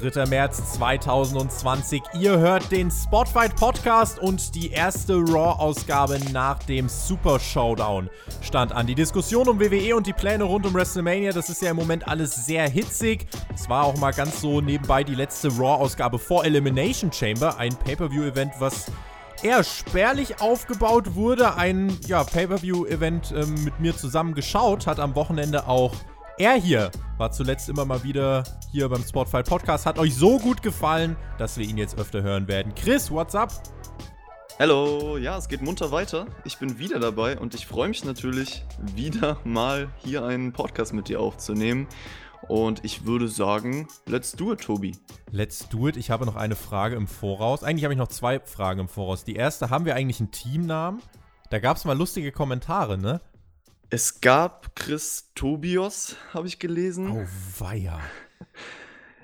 3. März 2020. Ihr hört den Spotfight Podcast und die erste Raw-Ausgabe nach dem Super Showdown stand an. Die Diskussion um WWE und die Pläne rund um WrestleMania, das ist ja im Moment alles sehr hitzig. Es war auch mal ganz so nebenbei die letzte Raw-Ausgabe vor Elimination Chamber, ein Pay-Per-View-Event, was eher spärlich aufgebaut wurde. Ein ja, Pay-Per-View-Event ähm, mit mir zusammen geschaut, hat am Wochenende auch er hier war zuletzt immer mal wieder hier beim Spotify Podcast. Hat euch so gut gefallen, dass wir ihn jetzt öfter hören werden. Chris, what's up? Hallo, ja, es geht munter weiter. Ich bin wieder dabei und ich freue mich natürlich, wieder mal hier einen Podcast mit dir aufzunehmen. Und ich würde sagen, let's do it, Tobi. Let's do it. Ich habe noch eine Frage im Voraus. Eigentlich habe ich noch zwei Fragen im Voraus. Die erste, haben wir eigentlich einen Teamnamen? Da gab es mal lustige Kommentare, ne? Es gab Chris Tobios, habe ich gelesen. Oh, weia.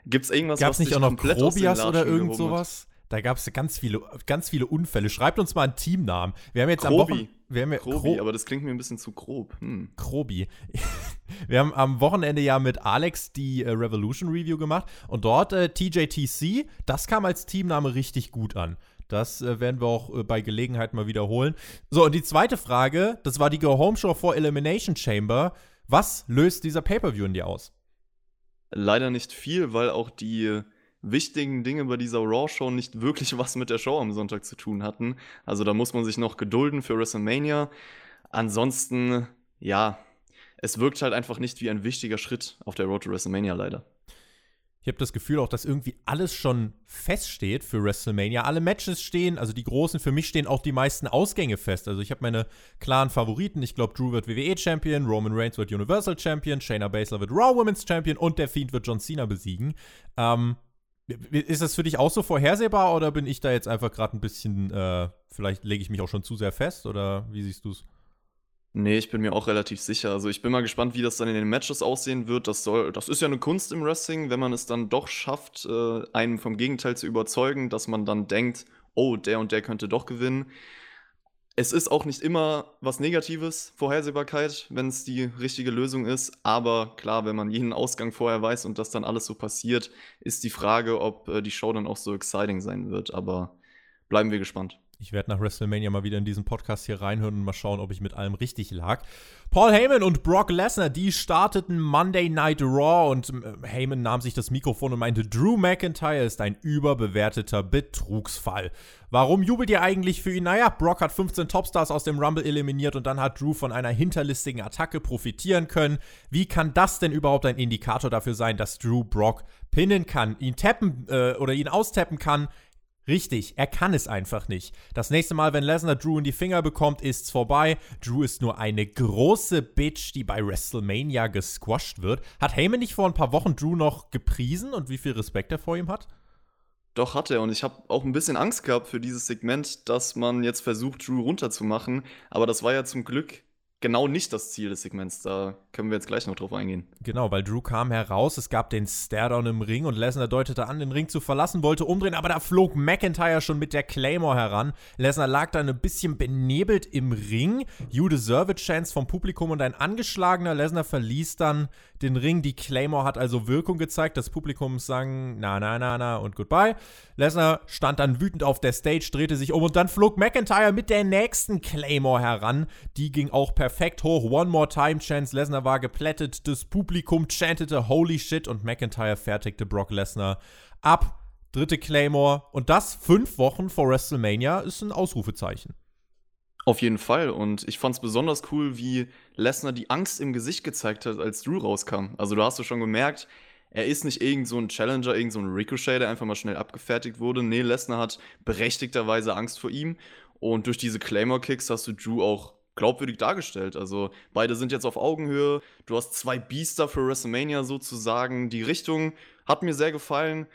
Gibt es irgendwas, Gab's was nicht auch noch Probias oder irgend sowas? Da gab es ganz viele, ganz viele Unfälle. Schreibt uns mal einen Teamnamen. Wir haben jetzt Krobi. am Wochenende. Wir haben ja, Krobi, Kro aber das klingt mir ein bisschen zu grob. Hm. Krobi. Wir haben am Wochenende ja mit Alex die äh, Revolution Review gemacht und dort äh, TJTC, das kam als Teamname richtig gut an. Das äh, werden wir auch äh, bei Gelegenheit mal wiederholen. So, und die zweite Frage, das war die Go Home Show vor Elimination Chamber. Was löst dieser Pay-Per-View in dir aus? Leider nicht viel, weil auch die wichtigen Dinge bei dieser Raw-Show nicht wirklich was mit der Show am Sonntag zu tun hatten. Also da muss man sich noch gedulden für WrestleMania. Ansonsten, ja, es wirkt halt einfach nicht wie ein wichtiger Schritt auf der Road to WrestleMania leider. Ich habe das Gefühl auch, dass irgendwie alles schon feststeht für WrestleMania. Alle Matches stehen, also die großen, für mich stehen auch die meisten Ausgänge fest. Also ich habe meine klaren Favoriten. Ich glaube, Drew wird WWE Champion, Roman Reigns wird Universal Champion, Shayna Baszler wird Raw Women's Champion und der Fiend wird John Cena besiegen. Ähm, ist das für dich auch so vorhersehbar oder bin ich da jetzt einfach gerade ein bisschen, äh, vielleicht lege ich mich auch schon zu sehr fest oder wie siehst du es? Nee, ich bin mir auch relativ sicher. Also ich bin mal gespannt, wie das dann in den Matches aussehen wird. Das soll, das ist ja eine Kunst im Wrestling, wenn man es dann doch schafft, äh, einen vom Gegenteil zu überzeugen, dass man dann denkt, oh, der und der könnte doch gewinnen. Es ist auch nicht immer was Negatives, Vorhersehbarkeit, wenn es die richtige Lösung ist. Aber klar, wenn man jeden Ausgang vorher weiß und das dann alles so passiert, ist die Frage, ob äh, die Show dann auch so exciting sein wird. Aber bleiben wir gespannt. Ich werde nach WrestleMania mal wieder in diesen Podcast hier reinhören und mal schauen, ob ich mit allem richtig lag. Paul Heyman und Brock Lesnar, die starteten Monday Night Raw und äh, Heyman nahm sich das Mikrofon und meinte, Drew McIntyre ist ein überbewerteter Betrugsfall. Warum jubelt ihr eigentlich für ihn? Naja, Brock hat 15 Topstars aus dem Rumble eliminiert und dann hat Drew von einer hinterlistigen Attacke profitieren können. Wie kann das denn überhaupt ein Indikator dafür sein, dass Drew Brock pinnen kann, ihn tappen äh, oder ihn austappen kann? Richtig, er kann es einfach nicht. Das nächste Mal, wenn Lesnar Drew in die Finger bekommt, ist's vorbei. Drew ist nur eine große Bitch, die bei WrestleMania gesquasht wird. Hat Heyman nicht vor ein paar Wochen Drew noch gepriesen und wie viel Respekt er vor ihm hat? Doch, hat er. Und ich habe auch ein bisschen Angst gehabt für dieses Segment, dass man jetzt versucht, Drew runterzumachen. Aber das war ja zum Glück genau nicht das Ziel des Segments. Da können wir jetzt gleich noch drauf eingehen. Genau, weil Drew kam heraus, es gab den Staredown im Ring und Lesnar deutete an, den Ring zu verlassen, wollte umdrehen, aber da flog McIntyre schon mit der Claymore heran. Lesnar lag dann ein bisschen benebelt im Ring. You deserve it Chance vom Publikum und ein angeschlagener Lesnar verließ dann den Ring. Die Claymore hat also Wirkung gezeigt. Das Publikum sang na na na na und goodbye. Lesnar stand dann wütend auf der Stage, drehte sich um und dann flog McIntyre mit der nächsten Claymore heran. Die ging auch perfekt hoch. One more time Chance. Lesnar war geplättet. Das Publikum chantete Holy shit und McIntyre fertigte Brock Lesnar ab. Dritte Claymore. Und das fünf Wochen vor WrestleMania ist ein Ausrufezeichen. Auf jeden Fall. Und ich fand es besonders cool, wie Lesnar die Angst im Gesicht gezeigt hat, als Drew rauskam. Also du hast du schon gemerkt, er ist nicht irgend so ein Challenger, irgend so ein Ricochet, der einfach mal schnell abgefertigt wurde. Nee, Lesnar hat berechtigterweise Angst vor ihm. Und durch diese Claymore-Kicks hast du Drew auch glaubwürdig dargestellt. Also beide sind jetzt auf Augenhöhe. Du hast zwei Biester für WrestleMania sozusagen. Die Richtung hat mir sehr gefallen.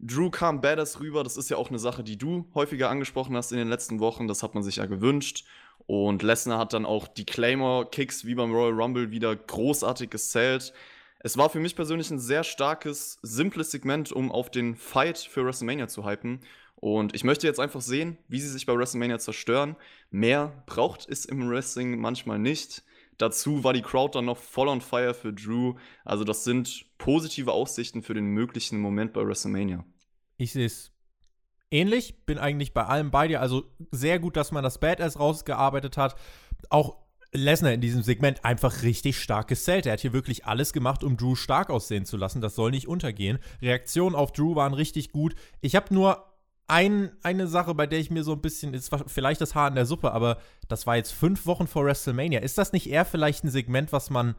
Drew kam badass rüber. Das ist ja auch eine Sache, die du häufiger angesprochen hast in den letzten Wochen. Das hat man sich ja gewünscht. Und Lesnar hat dann auch die Claymore-Kicks wie beim Royal Rumble wieder großartig gezählt. Es war für mich persönlich ein sehr starkes, simples Segment, um auf den Fight für WrestleMania zu hypen. Und ich möchte jetzt einfach sehen, wie sie sich bei WrestleMania zerstören. Mehr braucht es im Wrestling manchmal nicht. Dazu war die Crowd dann noch voll on fire für Drew. Also das sind positive Aussichten für den möglichen Moment bei WrestleMania. Ich sehe es ähnlich, bin eigentlich bei allem bei dir. Also sehr gut, dass man das Badass rausgearbeitet hat. Auch Lesnar in diesem Segment einfach richtig stark gesellt. Er hat hier wirklich alles gemacht, um Drew stark aussehen zu lassen. Das soll nicht untergehen. Reaktionen auf Drew waren richtig gut. Ich habe nur ein, eine Sache, bei der ich mir so ein bisschen, ist vielleicht das Haar in der Suppe, aber das war jetzt fünf Wochen vor WrestleMania. Ist das nicht eher vielleicht ein Segment, was man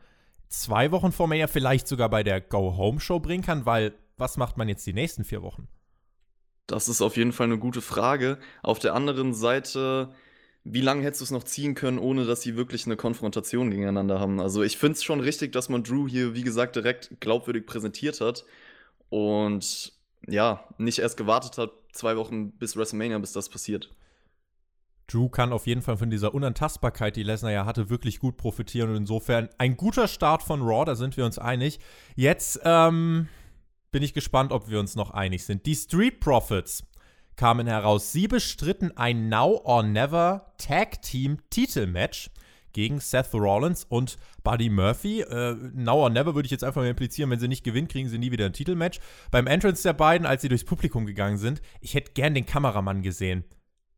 zwei Wochen vor Mania vielleicht sogar bei der Go-Home-Show bringen kann? Weil was macht man jetzt die nächsten vier Wochen? Das ist auf jeden Fall eine gute Frage. Auf der anderen Seite, wie lange hättest du es noch ziehen können, ohne dass sie wirklich eine Konfrontation gegeneinander haben? Also ich finde es schon richtig, dass man Drew hier, wie gesagt, direkt glaubwürdig präsentiert hat. Und ja, nicht erst gewartet hat, zwei Wochen bis WrestleMania, bis das passiert. Drew kann auf jeden Fall von dieser Unantastbarkeit, die Lesnar ja hatte, wirklich gut profitieren und insofern ein guter Start von Raw, da sind wir uns einig. Jetzt ähm, bin ich gespannt, ob wir uns noch einig sind. Die Street Profits kamen heraus. Sie bestritten ein Now or Never Tag Team Titelmatch gegen Seth Rollins und Buddy Murphy. Äh, now or never würde ich jetzt einfach mal implizieren, wenn sie nicht gewinnen, kriegen sie nie wieder ein Titelmatch. Beim Entrance der beiden, als sie durchs Publikum gegangen sind, ich hätte gern den Kameramann gesehen.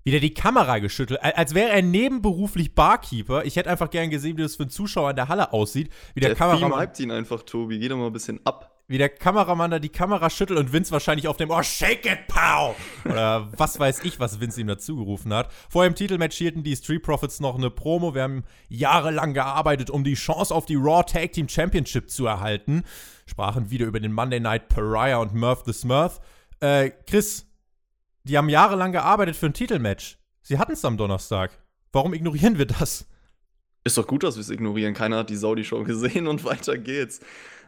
Wieder die Kamera geschüttelt, als wäre er nebenberuflich Barkeeper. Ich hätte einfach gern gesehen, wie das für einen Zuschauer in der Halle aussieht. Wie der, der Kameramann. hypt ihn einfach, Tobi. Geh doch mal ein bisschen ab wie der Kameramann da die Kamera schüttelt und Vince wahrscheinlich auf dem Oh, shake it, pow! Oder was weiß ich, was Vince ihm dazu gerufen hat. Vor dem Titelmatch hielten die Street Profits noch eine Promo. Wir haben jahrelang gearbeitet, um die Chance auf die Raw Tag Team Championship zu erhalten. Sprachen wieder über den Monday Night Pariah und Murph the Smurf. Äh, Chris, die haben jahrelang gearbeitet für ein Titelmatch. Sie hatten es am Donnerstag. Warum ignorieren wir das? Ist doch gut, dass wir es ignorieren. Keiner hat die Saudi-Show gesehen und weiter geht's.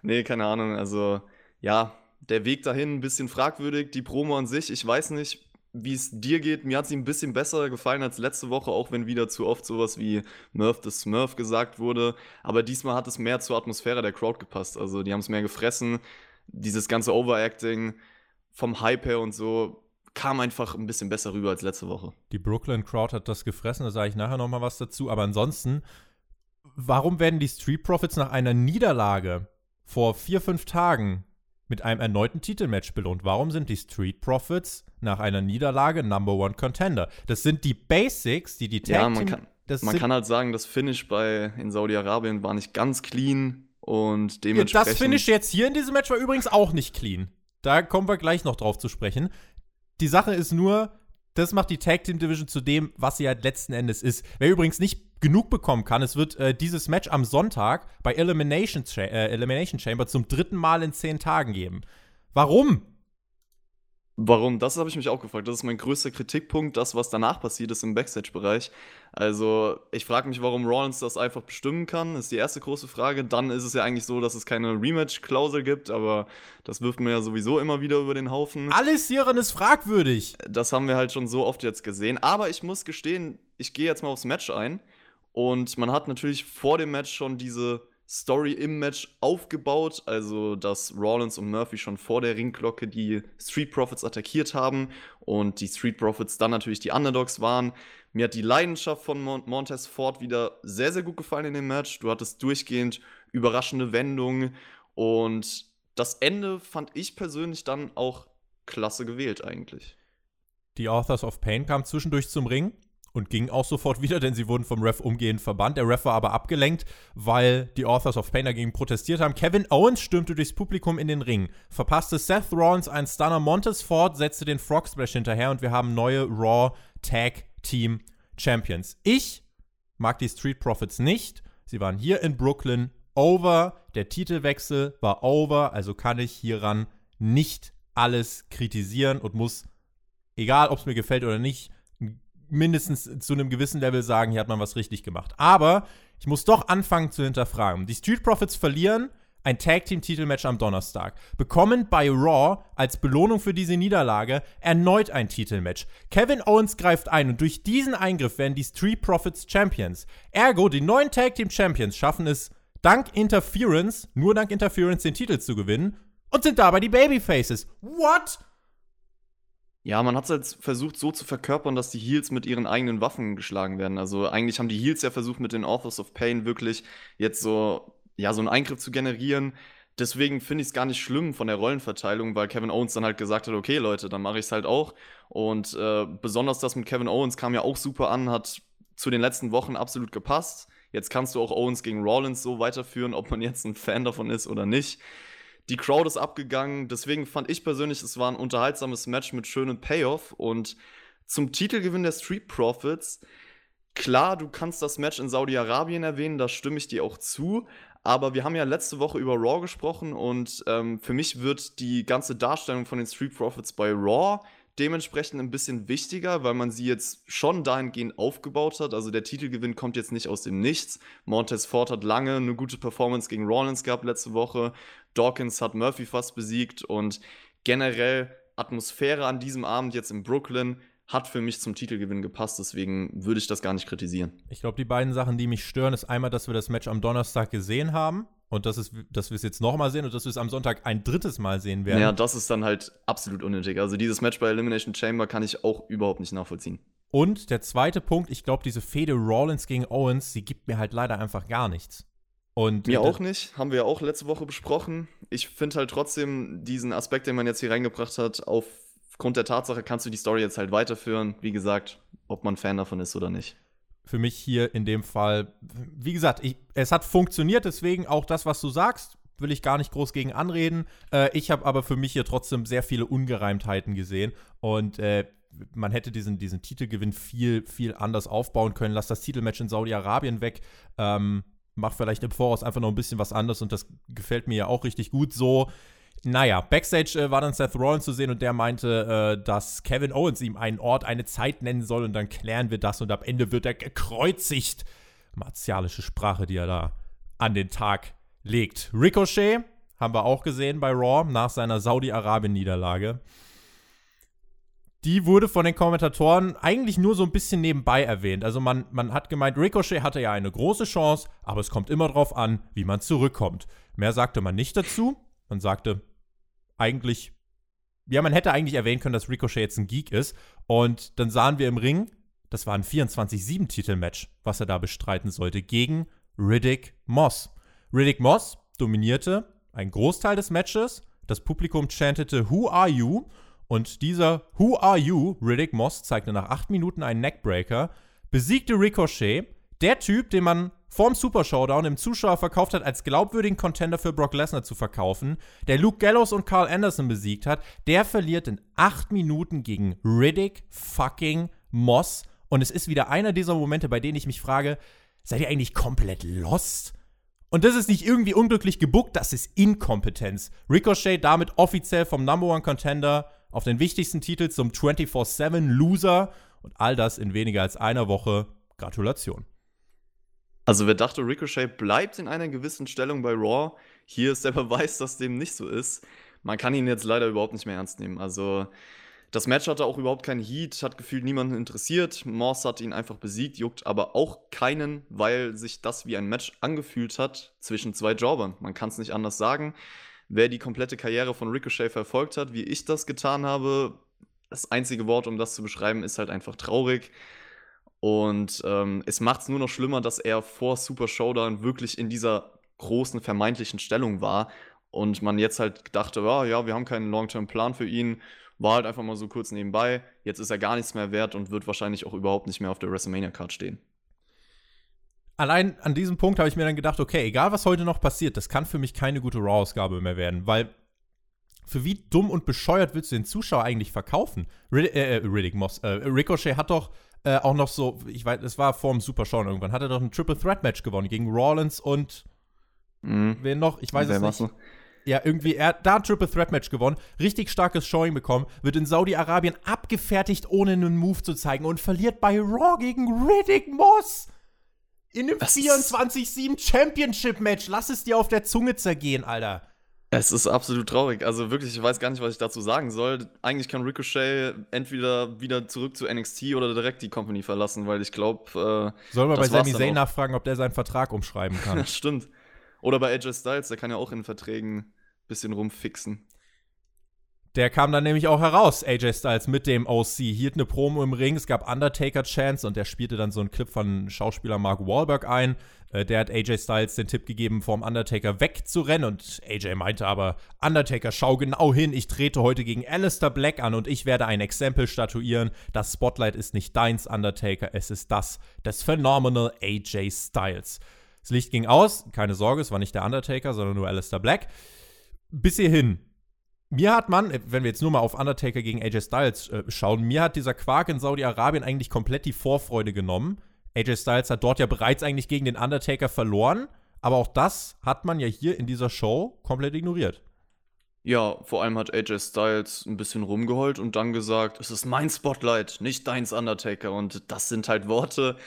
Nee, keine Ahnung. Also, ja, der Weg dahin ein bisschen fragwürdig. Die Promo an sich, ich weiß nicht, wie es dir geht. Mir hat sie ein bisschen besser gefallen als letzte Woche, auch wenn wieder zu oft sowas wie Murph the Smurf gesagt wurde. Aber diesmal hat es mehr zur Atmosphäre der Crowd gepasst. Also, die haben es mehr gefressen. Dieses ganze Overacting vom Hype her und so kam einfach ein bisschen besser rüber als letzte Woche. Die Brooklyn Crowd hat das gefressen, da sage ich nachher nochmal was dazu. Aber ansonsten, warum werden die Street Profits nach einer Niederlage vor vier, fünf Tagen mit einem erneuten Titelmatch belohnt. Warum sind die Street Profits nach einer Niederlage Number One Contender? Das sind die Basics, die die Tag Ja, man, kann, man kann halt sagen, das Finish bei in Saudi-Arabien war nicht ganz clean und dementsprechend. Das Finish jetzt hier in diesem Match war übrigens auch nicht clean. Da kommen wir gleich noch drauf zu sprechen. Die Sache ist nur, das macht die Tag Team Division zu dem, was sie halt letzten Endes ist. Wer übrigens nicht genug bekommen kann, es wird äh, dieses Match am Sonntag bei Elimination, Cha äh, Elimination Chamber zum dritten Mal in zehn Tagen geben. Warum? Warum? Das habe ich mich auch gefragt. Das ist mein größter Kritikpunkt, das, was danach passiert ist im Backstage-Bereich. Also, ich frage mich, warum Rollins das einfach bestimmen kann, ist die erste große Frage. Dann ist es ja eigentlich so, dass es keine Rematch-Klausel gibt, aber das wirft mir ja sowieso immer wieder über den Haufen. Alles hieran ist fragwürdig. Das haben wir halt schon so oft jetzt gesehen. Aber ich muss gestehen, ich gehe jetzt mal aufs Match ein. Und man hat natürlich vor dem Match schon diese Story im Match aufgebaut, also dass Rollins und Murphy schon vor der Ringglocke die Street Profits attackiert haben und die Street Profits dann natürlich die Underdogs waren. Mir hat die Leidenschaft von Mon Montez Ford wieder sehr, sehr gut gefallen in dem Match. Du hattest durchgehend überraschende Wendungen und das Ende fand ich persönlich dann auch klasse gewählt eigentlich. Die Authors of Pain kamen zwischendurch zum Ring und gingen auch sofort wieder, denn sie wurden vom Ref umgehend verbannt. Der Ref war aber abgelenkt, weil die Authors of Pain dagegen protestiert haben. Kevin Owens stürmte durchs Publikum in den Ring, verpasste Seth Rollins einen Stunner. Montes Ford setzte den Frog Splash hinterher und wir haben neue Raw Tag Team Champions. Ich mag die Street Profits nicht. Sie waren hier in Brooklyn over. Der Titelwechsel war over, also kann ich hieran nicht alles kritisieren und muss, egal ob es mir gefällt oder nicht, mindestens zu einem gewissen Level sagen, hier hat man was richtig gemacht. Aber ich muss doch anfangen zu hinterfragen. Die Street Profits verlieren ein Tag Team Titelmatch am Donnerstag, bekommen bei Raw als Belohnung für diese Niederlage erneut ein Titelmatch. Kevin Owens greift ein und durch diesen Eingriff werden die Street Profits Champions. Ergo, die neuen Tag Team Champions schaffen es dank Interference, nur dank Interference den Titel zu gewinnen und sind dabei die Babyfaces. What? Ja, man hat es halt versucht so zu verkörpern, dass die Heels mit ihren eigenen Waffen geschlagen werden. Also eigentlich haben die Heels ja versucht, mit den Authors of Pain wirklich jetzt so, ja, so einen Eingriff zu generieren. Deswegen finde ich es gar nicht schlimm von der Rollenverteilung, weil Kevin Owens dann halt gesagt hat, okay Leute, dann mache ich es halt auch. Und äh, besonders das mit Kevin Owens kam ja auch super an, hat zu den letzten Wochen absolut gepasst. Jetzt kannst du auch Owens gegen Rollins so weiterführen, ob man jetzt ein Fan davon ist oder nicht. Die Crowd ist abgegangen, deswegen fand ich persönlich, es war ein unterhaltsames Match mit schönem Payoff und zum Titelgewinn der Street Profits. Klar, du kannst das Match in Saudi-Arabien erwähnen, da stimme ich dir auch zu. Aber wir haben ja letzte Woche über Raw gesprochen und ähm, für mich wird die ganze Darstellung von den Street Profits bei Raw dementsprechend ein bisschen wichtiger, weil man sie jetzt schon dahingehend aufgebaut hat. Also der Titelgewinn kommt jetzt nicht aus dem Nichts. Montez Ford hat lange eine gute Performance gegen Rollins gehabt letzte Woche. Dawkins hat Murphy fast besiegt und generell Atmosphäre an diesem Abend jetzt in Brooklyn hat für mich zum Titelgewinn gepasst, deswegen würde ich das gar nicht kritisieren. Ich glaube, die beiden Sachen, die mich stören, ist einmal, dass wir das Match am Donnerstag gesehen haben und das ist, dass wir es jetzt nochmal sehen und dass wir es am Sonntag ein drittes Mal sehen werden. Ja, das ist dann halt absolut unnötig. Also dieses Match bei Elimination Chamber kann ich auch überhaupt nicht nachvollziehen. Und der zweite Punkt, ich glaube, diese Fehde Rollins gegen Owens, sie gibt mir halt leider einfach gar nichts. Und mir auch nicht, haben wir ja auch letzte Woche besprochen. Ich finde halt trotzdem diesen Aspekt, den man jetzt hier reingebracht hat, aufgrund der Tatsache kannst du die Story jetzt halt weiterführen. Wie gesagt, ob man Fan davon ist oder nicht für mich hier in dem Fall, wie gesagt, ich, es hat funktioniert, deswegen auch das, was du sagst, will ich gar nicht groß gegen anreden. Äh, ich habe aber für mich hier trotzdem sehr viele Ungereimtheiten gesehen und äh, man hätte diesen, diesen Titelgewinn viel, viel anders aufbauen können. Lass das Titelmatch in Saudi-Arabien weg. Ähm, mach vielleicht im Voraus einfach noch ein bisschen was anderes und das gefällt mir ja auch richtig gut so. Naja, Backstage äh, war dann Seth Rollins zu sehen und der meinte, äh, dass Kevin Owens ihm einen Ort, eine Zeit nennen soll und dann klären wir das und am Ende wird er gekreuzigt. Martialische Sprache, die er da an den Tag legt. Ricochet haben wir auch gesehen bei Raw nach seiner Saudi-Arabien-Niederlage. Die wurde von den Kommentatoren eigentlich nur so ein bisschen nebenbei erwähnt. Also man, man hat gemeint, Ricochet hatte ja eine große Chance, aber es kommt immer darauf an, wie man zurückkommt. Mehr sagte man nicht dazu. Man sagte, eigentlich, ja, man hätte eigentlich erwähnen können, dass Ricochet jetzt ein Geek ist. Und dann sahen wir im Ring, das war ein 24-7-Titel-Match, was er da bestreiten sollte, gegen Riddick Moss. Riddick Moss dominierte einen Großteil des Matches. Das Publikum chantete Who are you? Und dieser Who are you? Riddick Moss zeigte nach acht Minuten einen Neckbreaker, besiegte Ricochet, der Typ, den man vorm Super Showdown im Zuschauer verkauft hat, als glaubwürdigen Contender für Brock Lesnar zu verkaufen, der Luke Gallows und Carl Anderson besiegt hat, der verliert in acht Minuten gegen Riddick fucking Moss. Und es ist wieder einer dieser Momente, bei denen ich mich frage, seid ihr eigentlich komplett lost? Und das ist nicht irgendwie unglücklich gebuckt, das ist Inkompetenz. Ricochet damit offiziell vom Number One Contender auf den wichtigsten Titel zum 24-7 Loser und all das in weniger als einer Woche. Gratulation. Also wer dachte, Ricochet bleibt in einer gewissen Stellung bei Raw, hier ist der Beweis, dass dem nicht so ist. Man kann ihn jetzt leider überhaupt nicht mehr ernst nehmen. Also das Match hatte auch überhaupt keinen Heat, hat gefühlt niemanden interessiert. Moss hat ihn einfach besiegt, juckt aber auch keinen, weil sich das wie ein Match angefühlt hat zwischen zwei Jobbern. Man kann es nicht anders sagen. Wer die komplette Karriere von Ricochet verfolgt hat, wie ich das getan habe, das einzige Wort, um das zu beschreiben, ist halt einfach traurig. Und ähm, es macht es nur noch schlimmer, dass er vor Super Showdown wirklich in dieser großen vermeintlichen Stellung war. Und man jetzt halt dachte, ja, ja, wir haben keinen Long-Term-Plan für ihn. War halt einfach mal so kurz nebenbei. Jetzt ist er gar nichts mehr wert und wird wahrscheinlich auch überhaupt nicht mehr auf der WrestleMania-Card stehen. Allein an diesem Punkt habe ich mir dann gedacht, okay, egal was heute noch passiert, das kann für mich keine gute Raw-Ausgabe mehr werden, weil für wie dumm und bescheuert willst du den Zuschauer eigentlich verkaufen? Rid äh, äh Riddick Moss, äh, Ricochet hat doch äh, auch noch so, ich weiß, es war vor dem Super Show irgendwann, hat er doch ein Triple Threat Match gewonnen gegen Rollins und mhm. wen noch? Ich weiß es nicht. Ja, irgendwie, er hat da ein Triple Threat Match gewonnen, richtig starkes Showing bekommen, wird in Saudi-Arabien abgefertigt, ohne einen Move zu zeigen und verliert bei Raw gegen Riddick Moss. In einem 24-7 Championship-Match. Lass es dir auf der Zunge zergehen, Alter. Es ist absolut traurig. Also wirklich, ich weiß gar nicht, was ich dazu sagen soll. Eigentlich kann Ricochet entweder wieder zurück zu NXT oder direkt die Company verlassen, weil ich glaube. Äh, Sollen wir bei Sami Zayn nachfragen, ob der seinen Vertrag umschreiben kann? Stimmt. Oder bei AJ Styles, der kann ja auch in Verträgen ein bisschen rumfixen. Der kam dann nämlich auch heraus, AJ Styles, mit dem OC, hielt eine Promo im Ring, es gab Undertaker-Chance und der spielte dann so einen Clip von Schauspieler Mark Wahlberg ein. Äh, der hat AJ Styles den Tipp gegeben, vom Undertaker wegzurennen und AJ meinte aber, Undertaker, schau genau hin, ich trete heute gegen Alistair Black an und ich werde ein Exempel statuieren. Das Spotlight ist nicht deins, Undertaker, es ist das des Phenomenal AJ Styles. Das Licht ging aus, keine Sorge, es war nicht der Undertaker, sondern nur Alistair Black. Bis hierhin mir hat man, wenn wir jetzt nur mal auf Undertaker gegen AJ Styles äh, schauen, mir hat dieser Quark in Saudi-Arabien eigentlich komplett die Vorfreude genommen. AJ Styles hat dort ja bereits eigentlich gegen den Undertaker verloren, aber auch das hat man ja hier in dieser Show komplett ignoriert. Ja, vor allem hat AJ Styles ein bisschen rumgeheult und dann gesagt, es ist mein Spotlight, nicht deins Undertaker. Und das sind halt Worte,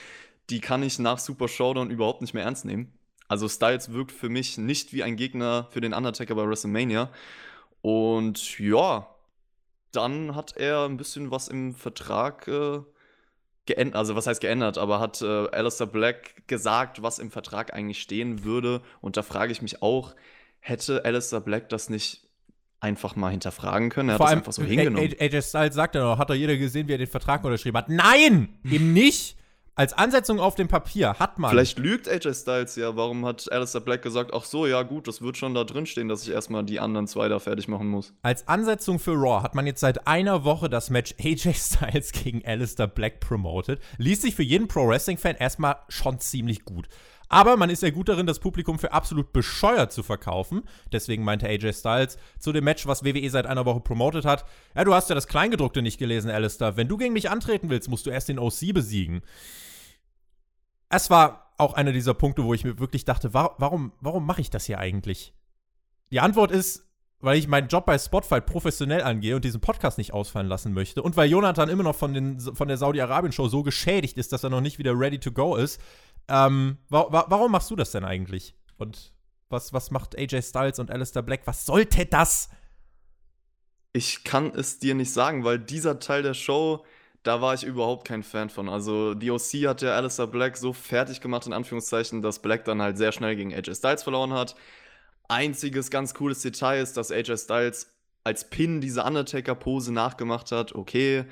die kann ich nach Super Showdown überhaupt nicht mehr ernst nehmen. Also Styles wirkt für mich nicht wie ein Gegner für den Undertaker bei WrestleMania. Und ja, dann hat er ein bisschen was im Vertrag äh, geändert, also was heißt geändert, aber hat äh, Alistair Black gesagt, was im Vertrag eigentlich stehen würde. Und da frage ich mich auch, hätte Alistair Black das nicht einfach mal hinterfragen können? Er Vor hat allem, das einfach so hingenommen. AJ Styles sagt ja noch, hat doch jeder gesehen, wie er den Vertrag unterschrieben hat. Nein, eben nicht. Als Ansetzung auf dem Papier hat man. Vielleicht lügt AJ Styles ja. Warum hat Alistair Black gesagt, ach so, ja gut, das wird schon da drin stehen, dass ich erstmal die anderen zwei da fertig machen muss. Als Ansetzung für Raw hat man jetzt seit einer Woche das Match AJ Styles gegen Alistair Black promoted. Liest sich für jeden Pro-Wrestling-Fan erstmal schon ziemlich gut. Aber man ist ja gut darin, das Publikum für absolut bescheuert zu verkaufen. Deswegen meinte AJ Styles zu dem Match, was WWE seit einer Woche promotet hat: Ja, du hast ja das Kleingedruckte nicht gelesen, Alistair. Wenn du gegen mich antreten willst, musst du erst den OC besiegen es war auch einer dieser Punkte, wo ich mir wirklich dachte, warum, warum mache ich das hier eigentlich? Die Antwort ist, weil ich meinen Job bei Spotify professionell angehe und diesen Podcast nicht ausfallen lassen möchte und weil Jonathan immer noch von, den, von der Saudi-Arabien-Show so geschädigt ist, dass er noch nicht wieder ready to go ist. Ähm, wa wa warum machst du das denn eigentlich? Und was, was macht AJ Styles und Alistair Black? Was sollte das? Ich kann es dir nicht sagen, weil dieser Teil der Show da war ich überhaupt kein Fan von. Also die OC hat ja Alistair Black so fertig gemacht, in Anführungszeichen, dass Black dann halt sehr schnell gegen AJ Styles verloren hat. Einziges ganz cooles Detail ist, dass AJ Styles als Pin diese Undertaker-Pose nachgemacht hat. Okay,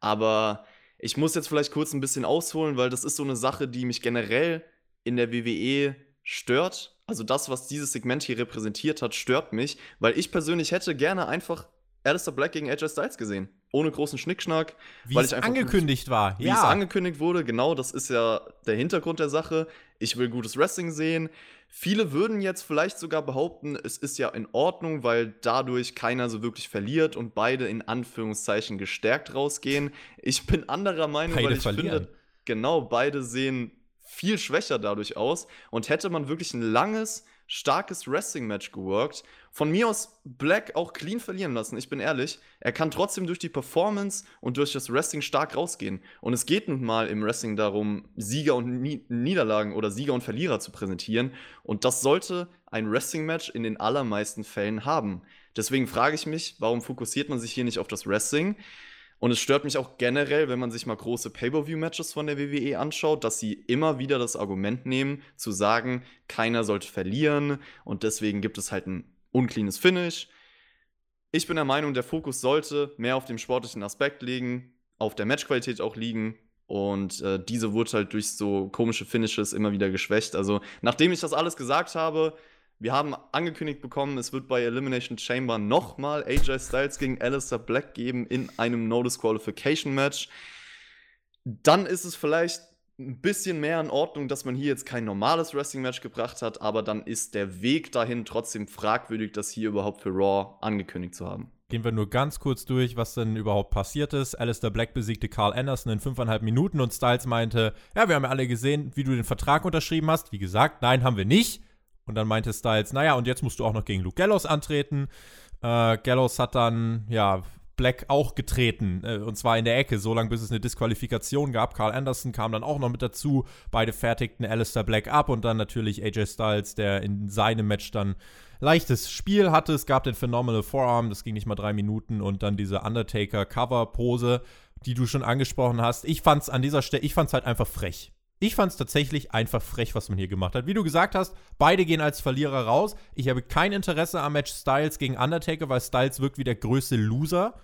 aber ich muss jetzt vielleicht kurz ein bisschen ausholen, weil das ist so eine Sache, die mich generell in der WWE stört. Also das, was dieses Segment hier repräsentiert hat, stört mich, weil ich persönlich hätte gerne einfach Alistair Black gegen AJ Styles gesehen ohne großen Schnickschnack. Wie es angekündigt war. Wie ja. es angekündigt wurde, genau, das ist ja der Hintergrund der Sache. Ich will gutes Wrestling sehen. Viele würden jetzt vielleicht sogar behaupten, es ist ja in Ordnung, weil dadurch keiner so wirklich verliert und beide in Anführungszeichen gestärkt rausgehen. Ich bin anderer Meinung, beide weil ich verlieren. finde, genau, beide sehen viel schwächer dadurch aus. Und hätte man wirklich ein langes, starkes Wrestling-Match geworkt von mir aus Black auch clean verlieren lassen, ich bin ehrlich. Er kann trotzdem durch die Performance und durch das Wrestling stark rausgehen. Und es geht nun mal im Wrestling darum, Sieger und Niederlagen oder Sieger und Verlierer zu präsentieren. Und das sollte ein Wrestling-Match in den allermeisten Fällen haben. Deswegen frage ich mich, warum fokussiert man sich hier nicht auf das Wrestling? Und es stört mich auch generell, wenn man sich mal große Pay-per-view-Matches von der WWE anschaut, dass sie immer wieder das Argument nehmen, zu sagen, keiner sollte verlieren und deswegen gibt es halt ein uncleanes Finish. Ich bin der Meinung, der Fokus sollte mehr auf dem sportlichen Aspekt liegen, auf der Matchqualität auch liegen. Und äh, diese wurde halt durch so komische Finishes immer wieder geschwächt. Also, nachdem ich das alles gesagt habe, wir haben angekündigt bekommen, es wird bei Elimination Chamber nochmal AJ Styles gegen Alistair Black geben in einem No Disqualification Match. Dann ist es vielleicht ein bisschen mehr in Ordnung, dass man hier jetzt kein normales Wrestling-Match gebracht hat, aber dann ist der Weg dahin trotzdem fragwürdig, das hier überhaupt für Raw angekündigt zu haben. Gehen wir nur ganz kurz durch, was denn überhaupt passiert ist. Alistair Black besiegte Carl Anderson in fünfeinhalb Minuten und Styles meinte, ja, wir haben ja alle gesehen, wie du den Vertrag unterschrieben hast. Wie gesagt, nein, haben wir nicht. Und dann meinte Styles, naja, und jetzt musst du auch noch gegen Luke Gallows antreten. Äh, Gallows hat dann, ja, Black auch getreten. Äh, und zwar in der Ecke, so lange bis es eine Disqualifikation gab. Carl Anderson kam dann auch noch mit dazu. Beide fertigten Alistair Black ab und dann natürlich AJ Styles, der in seinem Match dann leichtes Spiel hatte. Es gab den Phenomenal Forearm, das ging nicht mal drei Minuten und dann diese Undertaker-Cover-Pose, die du schon angesprochen hast. Ich fand's an dieser Stelle, ich fand's halt einfach frech. Ich fand es tatsächlich einfach frech, was man hier gemacht hat. Wie du gesagt hast, beide gehen als Verlierer raus. Ich habe kein Interesse am Match Styles gegen Undertaker, weil Styles wirkt wie der größte Loser.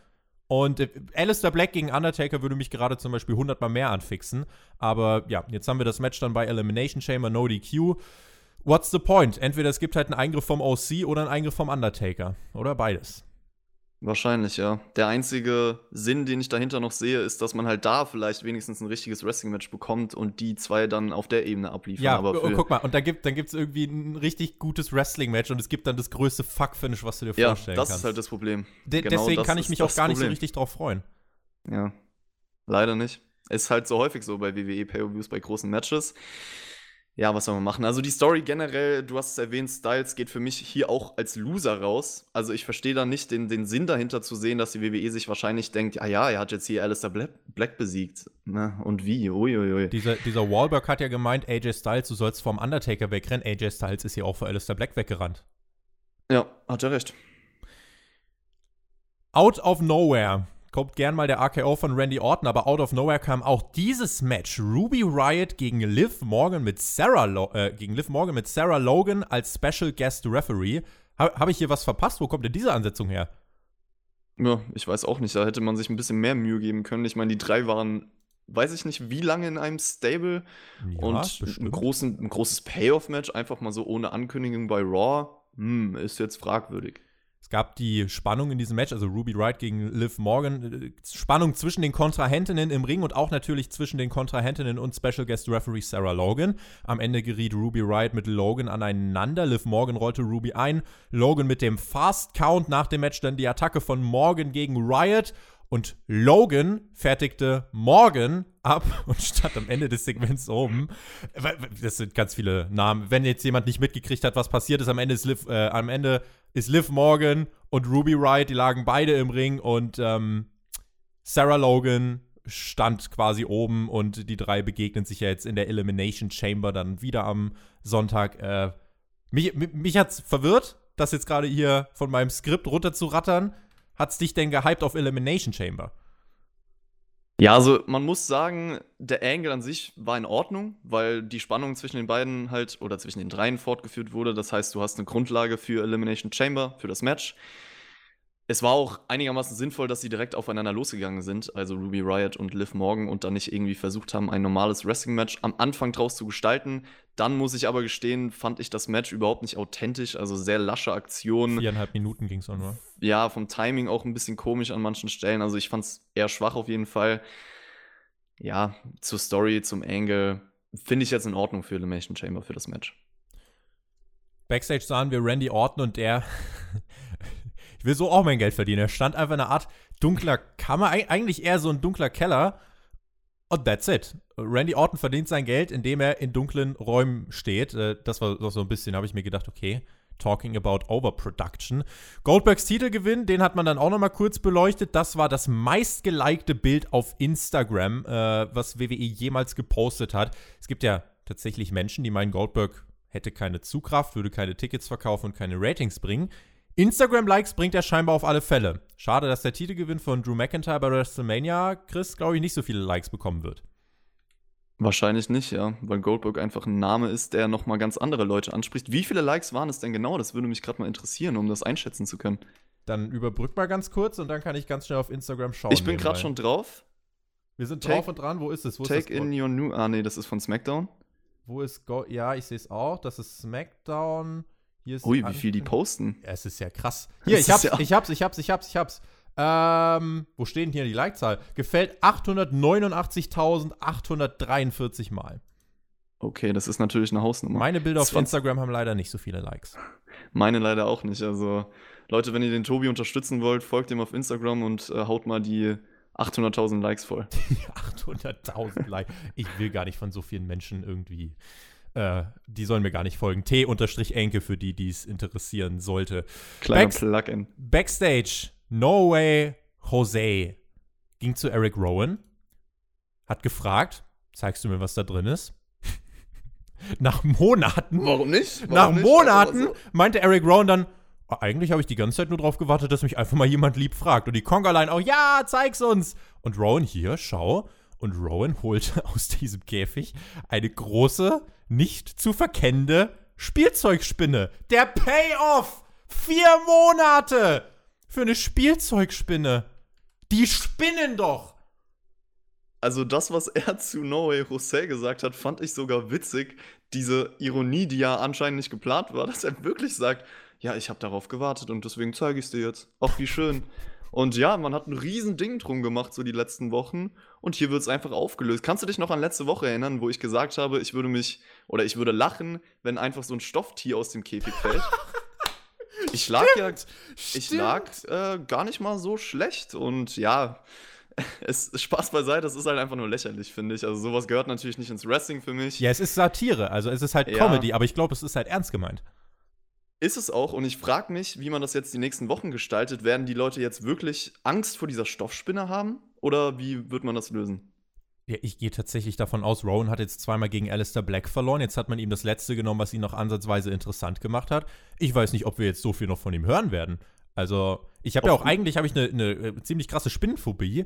Und äh, Alistair Black gegen Undertaker würde mich gerade zum Beispiel 100 Mal mehr anfixen. Aber ja, jetzt haben wir das Match dann bei Elimination Chamber, No DQ. What's the point? Entweder es gibt halt einen Eingriff vom OC oder einen Eingriff vom Undertaker. Oder beides. Wahrscheinlich, ja. Der einzige Sinn, den ich dahinter noch sehe, ist, dass man halt da vielleicht wenigstens ein richtiges Wrestling-Match bekommt und die zwei dann auf der Ebene abliefern. Ja, aber oh, guck mal, und da gibt es dann irgendwie ein richtig gutes Wrestling-Match und es gibt dann das größte Fuck-Finish, was du dir ja, vorstellen kannst. Ja, das ist halt das Problem. De genau deswegen kann ich mich auch gar Problem. nicht so richtig drauf freuen. Ja, leider nicht. Ist halt so häufig so bei WWE Pay-Per-Views bei großen Matches ja, was soll man machen? Also die Story generell, du hast es erwähnt, Styles geht für mich hier auch als Loser raus. Also ich verstehe da nicht den, den Sinn dahinter zu sehen, dass die WWE sich wahrscheinlich denkt, ja, ja, er hat jetzt hier Alistair Black besiegt. Na, und wie? Uiuiui. Dieser, dieser Wahlberg hat ja gemeint, AJ Styles, du sollst vom Undertaker wegrennen. AJ Styles ist hier auch vor Alistair Black weggerannt. Ja, hat er recht. Out of nowhere kommt gern mal der RKO von Randy Orton, aber out of nowhere kam auch dieses Match. Ruby Riot gegen Liv Morgan mit Sarah, Lo äh, gegen Liv Morgan mit Sarah Logan als Special Guest Referee. Ha Habe ich hier was verpasst? Wo kommt denn diese Ansetzung her? Ja, ich weiß auch nicht. Da hätte man sich ein bisschen mehr Mühe geben können. Ich meine, die drei waren, weiß ich nicht, wie lange in einem Stable. Ja, und ein, großen, ein großes Payoff-Match, einfach mal so ohne Ankündigung bei Raw, hm, ist jetzt fragwürdig. Es gab die Spannung in diesem Match, also Ruby Wright gegen Liv Morgan, Spannung zwischen den Kontrahentinnen im Ring und auch natürlich zwischen den Kontrahentinnen und Special Guest Referee Sarah Logan. Am Ende geriet Ruby Wright mit Logan aneinander. Liv Morgan rollte Ruby ein. Logan mit dem Fast Count nach dem Match dann die Attacke von Morgan gegen Riot. Und Logan fertigte Morgan ab und stand am Ende des Segments oben. Das sind ganz viele Namen. Wenn jetzt jemand nicht mitgekriegt hat, was passiert ist, am Ende ist Liv, äh, am Ende ist Liv Morgan und Ruby Wright, die lagen beide im Ring und ähm, Sarah Logan stand quasi oben und die drei begegnen sich ja jetzt in der Elimination Chamber dann wieder am Sonntag. Äh, mich, mich, mich hat's verwirrt, das jetzt gerade hier von meinem Skript runter zu rattern. Hat's dich denn gehypt auf Elimination Chamber? Ja, also man muss sagen, der Angle an sich war in Ordnung, weil die Spannung zwischen den beiden halt oder zwischen den dreien fortgeführt wurde. Das heißt, du hast eine Grundlage für Elimination Chamber, für das Match. Es war auch einigermaßen sinnvoll, dass sie direkt aufeinander losgegangen sind, also Ruby Riot und Liv Morgan, und dann nicht irgendwie versucht haben, ein normales Wrestling-Match am Anfang draus zu gestalten. Dann muss ich aber gestehen, fand ich das Match überhaupt nicht authentisch, also sehr lasche Aktionen. Viereinhalb Minuten ging es auch nur. Ja, vom Timing auch ein bisschen komisch an manchen Stellen, also ich fand es eher schwach auf jeden Fall. Ja, zur Story, zum Angle, finde ich jetzt in Ordnung für Elimination Chamber für das Match. Backstage sahen wir Randy Orton und der will so auch mein Geld verdienen. Er stand einfach in einer Art dunkler Kammer, eigentlich eher so ein dunkler Keller. Und that's it. Randy Orton verdient sein Geld, indem er in dunklen Räumen steht. Äh, das war so ein bisschen, habe ich mir gedacht, okay, talking about Overproduction. Goldbergs Titelgewinn, den hat man dann auch noch mal kurz beleuchtet. Das war das meistgelikte Bild auf Instagram, äh, was WWE jemals gepostet hat. Es gibt ja tatsächlich Menschen, die meinen, Goldberg hätte keine Zugkraft, würde keine Tickets verkaufen und keine Ratings bringen. Instagram-Likes bringt er scheinbar auf alle Fälle. Schade, dass der Titelgewinn von Drew McIntyre bei WrestleMania, Chris, glaube ich, nicht so viele Likes bekommen wird. Wahrscheinlich nicht, ja, weil Goldberg einfach ein Name ist, der nochmal ganz andere Leute anspricht. Wie viele Likes waren es denn genau? Das würde mich gerade mal interessieren, um das einschätzen zu können. Dann überbrück mal ganz kurz und dann kann ich ganz schnell auf Instagram schauen. Ich bin gerade schon drauf. Wir sind take, drauf und dran. Wo ist es? Wo take ist in your new. Ah, nee, das ist von SmackDown. Wo ist Go Ja, ich sehe es auch. Das ist SmackDown. Ui, wie viel die posten. Es ist ja krass. Hier, ich hab's, ja ich hab's, ich hab's, ich hab's, ich hab's. Ähm, wo stehen hier die Like-Zahl? Gefällt 889.843 Mal. Okay, das ist natürlich eine Hausnummer. Meine Bilder auf Instagram haben leider nicht so viele Likes. Meine leider auch nicht. Also, Leute, wenn ihr den Tobi unterstützen wollt, folgt ihm auf Instagram und äh, haut mal die 800.000 Likes voll. 800.000 Likes. Ich will gar nicht von so vielen Menschen irgendwie äh, die sollen mir gar nicht folgen. T-Enke für die, die es interessieren sollte. Kleiner Back Plugin. Backstage, No Way Jose ging zu Eric Rowan, hat gefragt, zeigst du mir, was da drin ist? Nach Monaten. Warum nicht? Warum nach nicht? Monaten Also, meinte Eric Rowan dann, "Ah, eigentlich habe ich die ganze Zeit nur drauf gewartet, dass mich einfach mal jemand lieb fragt. Und die Conga-Line auch, ja, zeig's uns. Und Rowan hier, schau. Und Rowan holte aus diesem Käfig eine große, nicht zu verkennende Spielzeugspinne. Der Payoff! Vier Monate für eine Spielzeugspinne. Die spinnen doch. Also das, was er zu No Way Jose gesagt hat, fand ich sogar witzig. Diese Ironie, die ja anscheinend nicht geplant war, dass er wirklich sagt, ja, ich habe darauf gewartet und deswegen zeige ich es dir jetzt. Ach, wie schön. Und ja, man hat ein riesen Ding drum gemacht so die letzten Wochen und hier wird es einfach aufgelöst. Kannst du dich noch an letzte Woche erinnern, wo ich gesagt habe, ich würde mich oder ich würde lachen, wenn einfach so ein Stofftier aus dem Käfig fällt? Ich lag ja, ich Stimmt. lag äh, gar nicht mal so schlecht und ja, es Spaß beiseite, es ist halt einfach nur lächerlich, finde ich. Also sowas gehört natürlich nicht ins Wrestling für mich. Ja, es ist Satire, also es ist halt Ja. Comedy, aber ich glaube, es ist halt ernst gemeint. Ist es auch und ich frage mich, wie man das jetzt die nächsten Wochen gestaltet. Werden die Leute jetzt wirklich Angst vor dieser Stoffspinne haben oder wie wird man das lösen? Ja, ich gehe tatsächlich davon aus, Rowan hat jetzt zweimal gegen Alistair Black verloren. Jetzt hat man ihm das letzte genommen, was ihn noch ansatzweise interessant gemacht hat. Ich weiß nicht, ob wir jetzt so viel noch von ihm hören werden. Also, ich habe ja auch eigentlich habe ich eine, äh, ziemlich krasse Spinnenphobie.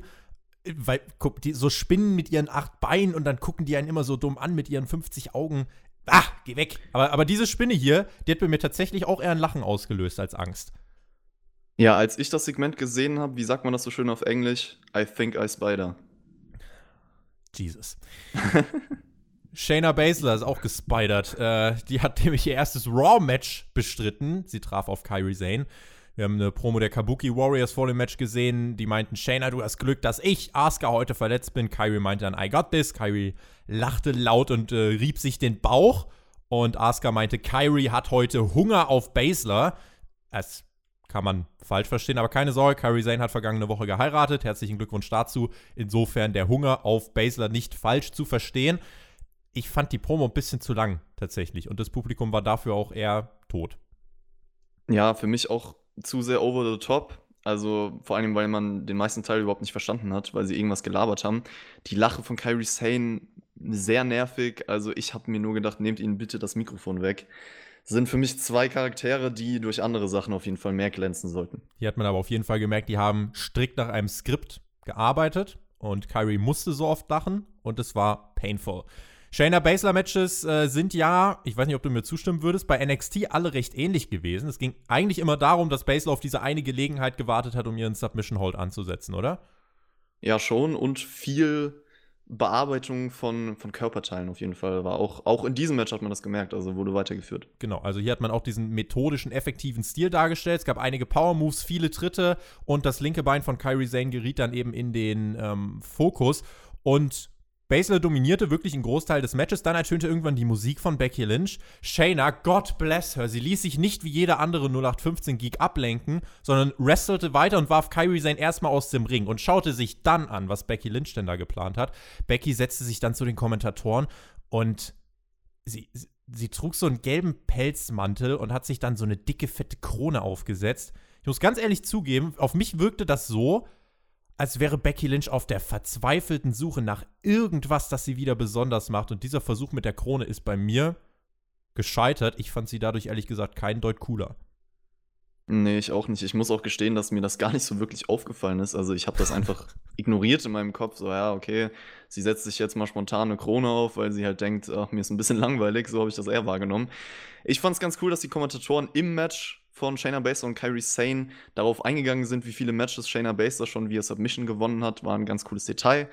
Weil, guck, die so Spinnen mit ihren acht Beinen und dann gucken die einen immer so dumm an mit ihren 50 Augen. Ah, geh weg. Aber, aber diese Spinne hier, die hat bei mir tatsächlich auch eher ein Lachen ausgelöst als Angst. Ja, als ich das Segment gesehen habe, wie sagt man das so schön auf Englisch? I think I spider. Jesus. Shayna Baszler ist auch gespidert. Äh, die hat nämlich ihr erstes Raw-Match bestritten. Sie traf auf Kyrie Zane. Wir haben eine Promo der Kabuki Warriors vor dem Match gesehen. Die meinten, Shayna, du hast Glück, dass ich, Asuka, heute verletzt bin. Kyrie meinte dann, I got this. Kyrie lachte laut und äh, rieb sich den Bauch. Und Asuka meinte, Kyrie hat heute Hunger auf Baszler. Das kann man falsch verstehen, aber keine Sorge, Kyrie Zane hat vergangene Woche geheiratet. Herzlichen Glückwunsch dazu. Insofern der Hunger auf Baszler nicht falsch zu verstehen. Ich fand die Promo ein bisschen zu lang tatsächlich und das Publikum war dafür auch eher tot. Ja, für mich auch zu sehr over the top. Also vor allem, weil man den meisten Teil überhaupt nicht verstanden hat, weil sie irgendwas gelabert haben. Die Lache von Kyrie Sane sehr nervig. Also ich habe mir nur gedacht, nehmt ihnen bitte das Mikrofon weg. Sind für mich zwei Charaktere, die durch andere Sachen auf jeden Fall mehr glänzen sollten. Hier hat man aber auf jeden Fall gemerkt, die haben strikt nach einem Skript gearbeitet und Kyrie musste so oft lachen und es war painful. Shayna Baszler Matches äh, sind ja, ich weiß nicht, ob du mir zustimmen würdest, bei NXT alle recht ähnlich gewesen. Es ging eigentlich immer darum, dass Baszler auf diese eine Gelegenheit gewartet hat, um ihren Submission Hold anzusetzen, oder? Ja, schon und viel Bearbeitung von, von Körperteilen auf jeden Fall war auch, auch in diesem Match hat man das gemerkt, also wurde weitergeführt. Genau, also hier hat man auch diesen methodischen, effektiven Stil dargestellt. Es gab einige Power Moves, viele Tritte und das linke Bein von Kyrie Zane geriet dann eben in den ähm, Fokus. Und Baszler dominierte wirklich einen Großteil des Matches. Dann ertönte irgendwann die Musik von Becky Lynch. Shayna, God bless her, sie ließ sich nicht wie jeder andere 0815-Geek ablenken, sondern wrestelte weiter und warf Kyrie Zane erstmal aus dem Ring und schaute sich dann an, was Becky Lynch denn da geplant hat. Becky setzte sich dann zu den Kommentatoren und sie, sie, sie trug so einen gelben Pelzmantel und hat sich dann so eine dicke, fette Krone aufgesetzt. Ich muss ganz ehrlich zugeben, auf mich wirkte das so, als wäre Becky Lynch auf der verzweifelten Suche nach irgendwas, das sie wieder besonders macht. Und dieser Versuch mit der Krone ist bei mir gescheitert. Ich fand sie dadurch ehrlich gesagt keinen Deut cooler. Nee, ich auch nicht. Ich muss auch gestehen, dass mir das gar nicht so wirklich aufgefallen ist. Also ich habe das einfach ignoriert in meinem Kopf. So, ja, okay, sie setzt sich jetzt mal spontan eine Krone auf, weil sie halt denkt, ach, mir ist ein bisschen langweilig. So habe ich das eher wahrgenommen. Ich fand es ganz cool, dass die Kommentatoren im Match von Shayna Baszler und Kyrie Sane darauf eingegangen sind, wie viele Matches Shayna Baszler schon via Submission gewonnen hat. War ein ganz cooles Detail.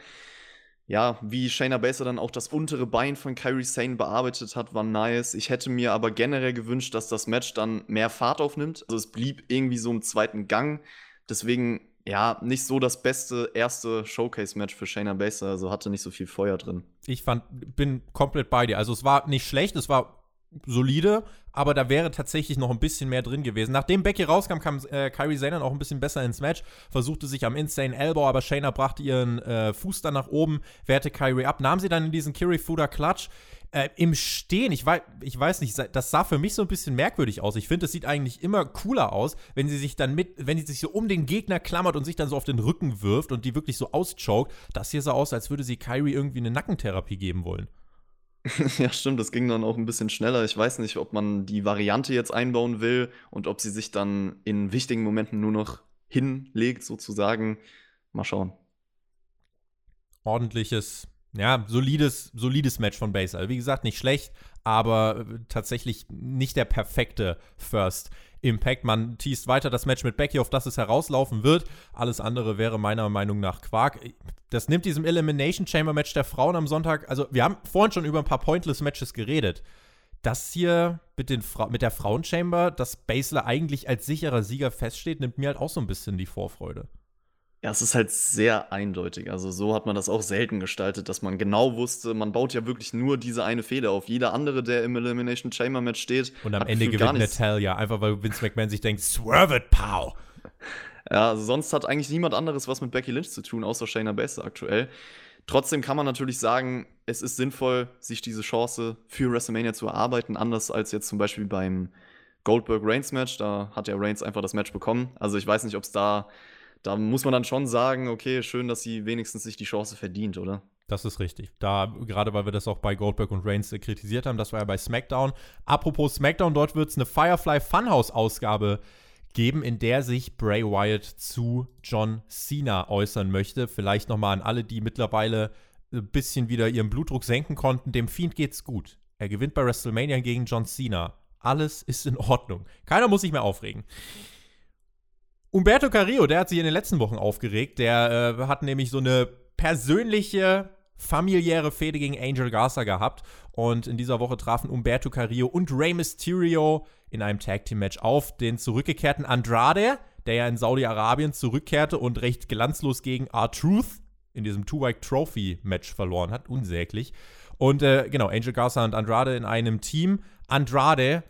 Ja, wie Shayna Baszler dann auch das untere Bein von Kyrie Sane bearbeitet hat, war nice. Ich hätte mir aber generell gewünscht, dass das Match dann mehr Fahrt aufnimmt. Also es blieb irgendwie so im zweiten Gang. Deswegen, ja, nicht so das beste erste Showcase-Match für Shayna Baszler. Also hatte nicht so viel Feuer drin. Ich fand, bin komplett bei dir. Also es war nicht schlecht, es war solide, aber da wäre tatsächlich noch ein bisschen mehr drin gewesen. Nachdem Becky rauskam, kam äh, Kyrie Sane dann auch ein bisschen besser ins Match, versuchte sich am Insane Elbow, aber Shayna brachte ihren äh, Fuß dann nach oben, wehrte Kyrie ab, nahm sie dann in diesen Kiri Fuda Clutch. Äh, Im Stehen, ich weiß, ich weiß nicht, das sah für mich so ein bisschen merkwürdig aus. Ich finde, es sieht eigentlich immer cooler aus, wenn sie sich dann mit, wenn sie sich so um den Gegner klammert und sich dann so auf den Rücken wirft und die wirklich so auschoked. Das hier sah aus, als würde sie Kyrie irgendwie eine Nackentherapie geben wollen. Ja, stimmt, das ging dann auch ein bisschen schneller. Ich weiß nicht, ob man die Variante jetzt einbauen will und ob sie sich dann in wichtigen Momenten nur noch hinlegt, sozusagen. Mal schauen. Ordentliches, ja, solides, solides Match von Base. Also wie gesagt, nicht schlecht, aber tatsächlich nicht der perfekte First Impact. Man teast weiter das Match mit Becky, auf das es herauslaufen wird. Alles andere wäre meiner Meinung nach Quark. Das nimmt diesem Elimination Chamber Match der Frauen am Sonntag. Also, wir haben vorhin schon über ein paar Pointless Matches geredet. Das hier mit, den Fra mit der Frauenchamber, dass Basler eigentlich als sicherer Sieger feststeht, nimmt mir halt auch so ein bisschen die Vorfreude. Ja, es ist halt sehr eindeutig. Also so hat man das auch selten gestaltet, dass man genau wusste, man baut ja wirklich nur diese eine Feder auf. Jeder andere, der im Elimination Chamber Match steht. Und am Ende gewinnt Natalia, einfach weil Vince McMahon sich denkt, swerve it, pow. Ja, also sonst hat eigentlich niemand anderes was mit Becky Lynch zu tun, außer Shayna Baszler aktuell. Trotzdem kann man natürlich sagen, es ist sinnvoll, sich diese Chance für WrestleMania zu erarbeiten, anders als jetzt zum Beispiel beim Goldberg-Reigns-Match. Da hat ja Reigns einfach das Match bekommen. Also ich weiß nicht, ob es da da muss man dann schon sagen, okay, schön, dass sie wenigstens sich die Chance verdient, oder? Das ist richtig. Da, gerade weil wir das auch bei Goldberg und Reigns äh, kritisiert haben, das war ja bei SmackDown. Apropos SmackDown, dort wird es eine Firefly Funhouse-Ausgabe geben, in der sich Bray Wyatt zu John Cena äußern möchte. Vielleicht nochmal an alle, die mittlerweile ein bisschen wieder ihren Blutdruck senken konnten. Dem Fiend geht's gut. Er gewinnt bei WrestleMania gegen John Cena. Alles ist in Ordnung. Keiner muss sich mehr aufregen. Umberto Carrillo, der hat sich in den letzten Wochen aufgeregt. Der äh, hat nämlich so eine persönliche, familiäre Fehde gegen Angel Garza gehabt. Und in dieser Woche trafen Umberto Carrillo und Rey Mysterio in einem Tag Team Match auf. Den zurückgekehrten Andrade, der ja in Saudi-Arabien zurückkehrte und recht glanzlos gegen R-Truth in diesem Two-Wike Trophy Match verloren hat. Unsäglich. Und äh, genau, Angel Garza und Andrade in einem Team. Andrade,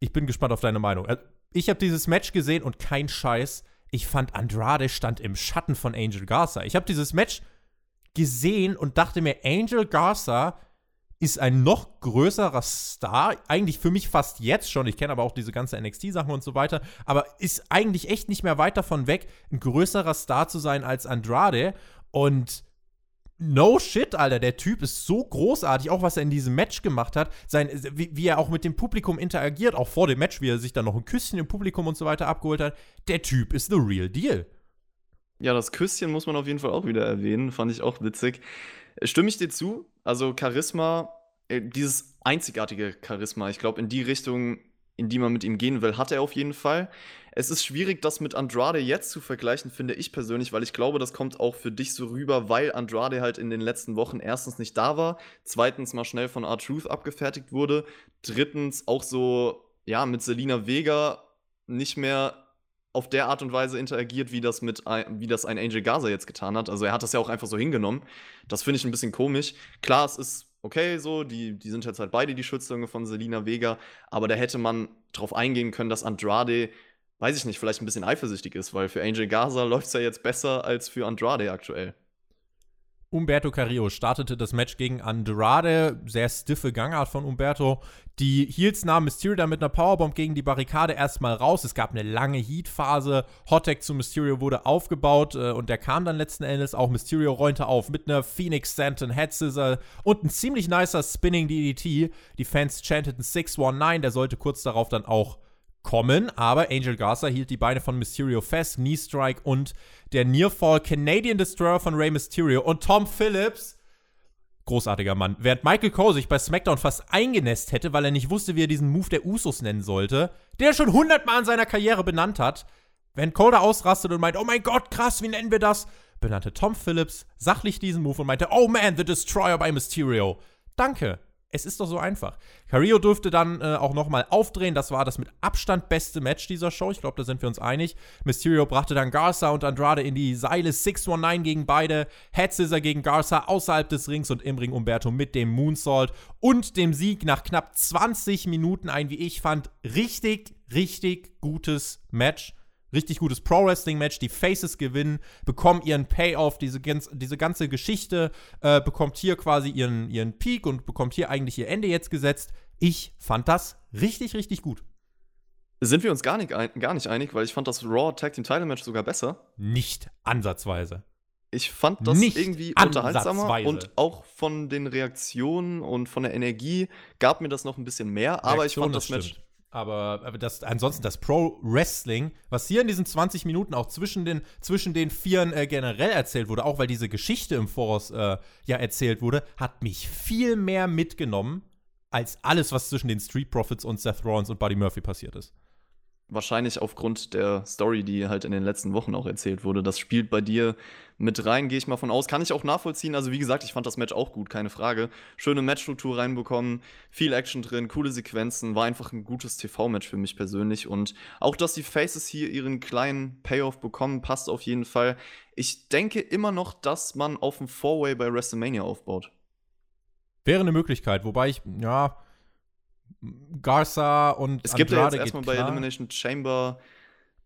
ich bin gespannt auf deine Meinung ich habe dieses Match gesehen und kein Scheiß. Ich fand Andrade stand im Schatten von Angel Garza. Ich habe dieses Match gesehen und dachte mir, Angel Garza ist ein noch größerer Star, eigentlich für mich fast jetzt schon. Ich kenne aber auch diese ganze NXT-Sachen und so weiter, aber ist eigentlich echt nicht mehr weit davon weg, ein größerer Star zu sein als Andrade. Und No shit, Alter, der Typ ist so großartig, auch was er in diesem Match gemacht hat, sein, wie, wie, er auch mit dem Publikum interagiert, auch vor dem Match, wie er sich dann noch ein Küsschen im Publikum und so weiter abgeholt hat. Der Typ ist the real deal. Ja, das Küsschen muss man auf jeden Fall auch wieder erwähnen, fand ich auch witzig. Stimme ich dir zu? Also Charisma, äh, dieses einzigartige Charisma, ich glaube, in die Richtung, in die man mit ihm gehen will, hat er auf jeden Fall. Es ist schwierig, das mit Andrade jetzt zu vergleichen, finde ich persönlich, weil ich glaube, das kommt auch für dich so rüber, weil Andrade halt in den letzten Wochen erstens nicht da war, zweitens mal schnell von R-Truth abgefertigt wurde, drittens auch so, ja, mit Selina Vega nicht mehr auf der Art und Weise interagiert, wie das mit wie das ein Angel Gaza jetzt getan hat. Also er hat das ja auch einfach so hingenommen. Das finde ich ein bisschen komisch. Klar, es ist okay, so, die, die sind jetzt halt beide die Schützlinge von Selina Vega, aber da hätte man drauf eingehen können, dass Andrade weiß ich nicht, vielleicht ein bisschen eifersüchtig ist, weil für Angel Gaza läuft es ja jetzt besser als für Andrade aktuell. Umberto Carrillo startete das Match gegen Andrade. Sehr stiffe Gangart von Umberto. Die Heels nahmen Mysterio dann mit einer Powerbomb gegen die Barrikade erstmal raus. Es gab eine lange Heat-Phase. Hottech zu Mysterio wurde aufgebaut äh, und der kam dann letzten Endes. Auch Mysterio räunte auf mit einer Phoenix Stanton Head Scissor und ein ziemlich nicer Spinning DDT. Die Fans chanteten 619. Der sollte kurz darauf dann auch kommen, aber Angel Garza hielt die Beine von Mysterio fest, Knee Strike und der Nearfall Canadian Destroyer von Rey Mysterio und Tom Phillips. Großartiger Mann. Während Michael Cole sich bei SmackDown fast eingenässt hätte, weil er nicht wusste, wie er diesen Move der Usos nennen sollte, den er schon hundertmal in seiner Karriere benannt hat, wenn Cole da ausrastet und meint, oh mein Gott, krass, wie nennen wir das? benannte Tom Phillips sachlich diesen Move und meinte, oh man, the Destroyer by Mysterio. Danke. Es ist doch so einfach. Carrillo durfte dann äh, auch nochmal aufdrehen. Das war das mit Abstand beste Match dieser Show. Ich glaube, da sind wir uns einig. Mysterio brachte dann Garza und Andrade in die Seile. 619 gegen beide. Head Scissor gegen Garza außerhalb des Rings und im Ring Umberto mit dem Moonsault und dem Sieg nach knapp 20 Minuten. Ein, wie ich fand, richtig, richtig gutes Match richtig gutes Pro-Wrestling-Match. Die Faces gewinnen, bekommen ihren Payoff. Diese, diese ganze Geschichte äh, bekommt hier quasi ihren, ihren Peak und bekommt hier eigentlich ihr Ende jetzt gesetzt. Ich fand das richtig, richtig gut. Sind wir uns gar nicht, gar nicht einig, weil ich fand das Raw Tag Team Title Match sogar besser. Nicht ansatzweise. Ich fand das nicht irgendwie unterhaltsamer und auch von den Reaktionen und von der Energie gab mir das noch ein bisschen mehr, aber Reaktion, ich fand das, das Match aber, aber das, ansonsten das Pro-Wrestling, was hier in diesen 20 Minuten auch zwischen den, zwischen den Vieren äh, generell erzählt wurde, auch weil diese Geschichte im Voraus äh, ja erzählt wurde, hat mich viel mehr mitgenommen als alles, was zwischen den Street Profits und Seth Rollins und Buddy Murphy passiert ist. Wahrscheinlich aufgrund der Story, die halt in den letzten Wochen auch erzählt wurde. Das spielt bei dir mit rein, gehe ich mal von aus. Kann ich auch nachvollziehen. Also, wie gesagt, ich fand das Match auch gut, keine Frage. Schöne Matchstruktur reinbekommen, viel Action drin, coole Sequenzen. War einfach ein gutes TV-Match für mich persönlich. Und auch, dass die Faces hier ihren kleinen Payoff bekommen, passt auf jeden Fall. Ich denke immer noch, dass man auf dem Four-Way bei WrestleMania aufbaut. Wäre eine Möglichkeit, wobei ich, ja Garza und Es gibt Andrade ja jetzt erstmal bei Elimination Chamber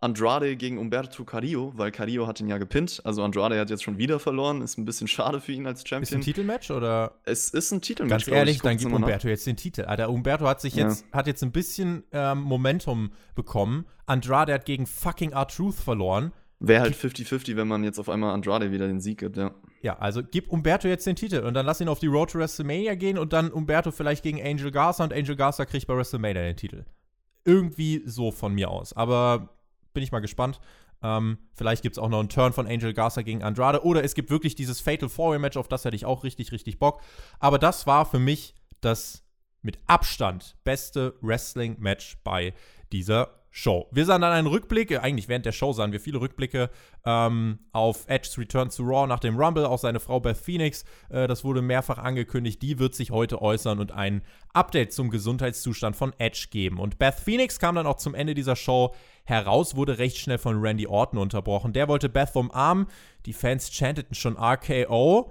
Andrade gegen Umberto Carrillo, weil Carrillo hat ihn ja gepinnt. Also Andrade hat jetzt schon wieder verloren. Ist ein bisschen schade für ihn als Champion. Ist ein Titelmatch oder? Es ist ein Titelmatch. Ganz ehrlich, dann gibt Umberto nach. jetzt den Titel. Alter, Umberto hat sich jetzt, ja. hat jetzt ein bisschen ähm, Momentum bekommen. Andrade hat gegen fucking R-Truth verloren. Wäre halt 50-50, wenn man jetzt auf einmal Andrade wieder den Sieg gibt, ja. Ja, also gib Umberto jetzt den Titel und dann lass ihn auf die Road to WrestleMania gehen und dann Umberto vielleicht gegen Angel Garza und Angel Garza kriegt bei WrestleMania den Titel. Irgendwie so von mir aus. Aber bin ich mal gespannt. Ähm, vielleicht gibt es auch noch einen Turn von Angel Garza gegen Andrade oder es gibt wirklich dieses Fatal Four Match, auf das hätte ich auch richtig, richtig Bock. Aber das war für mich das mit Abstand beste Wrestling-Match bei dieser Show. Wir sahen dann einen Rückblick, äh, eigentlich während der Show sahen wir viele Rückblicke ähm, auf Edge's Return to Raw nach dem Rumble, auch seine Frau Beth Phoenix, äh, das wurde mehrfach angekündigt, die wird sich heute äußern und ein Update zum Gesundheitszustand von Edge geben. Und Beth Phoenix kam dann auch zum Ende dieser Show heraus, wurde recht schnell von Randy Orton unterbrochen. Der wollte Beth umarmen, die Fans chanteten schon RKO.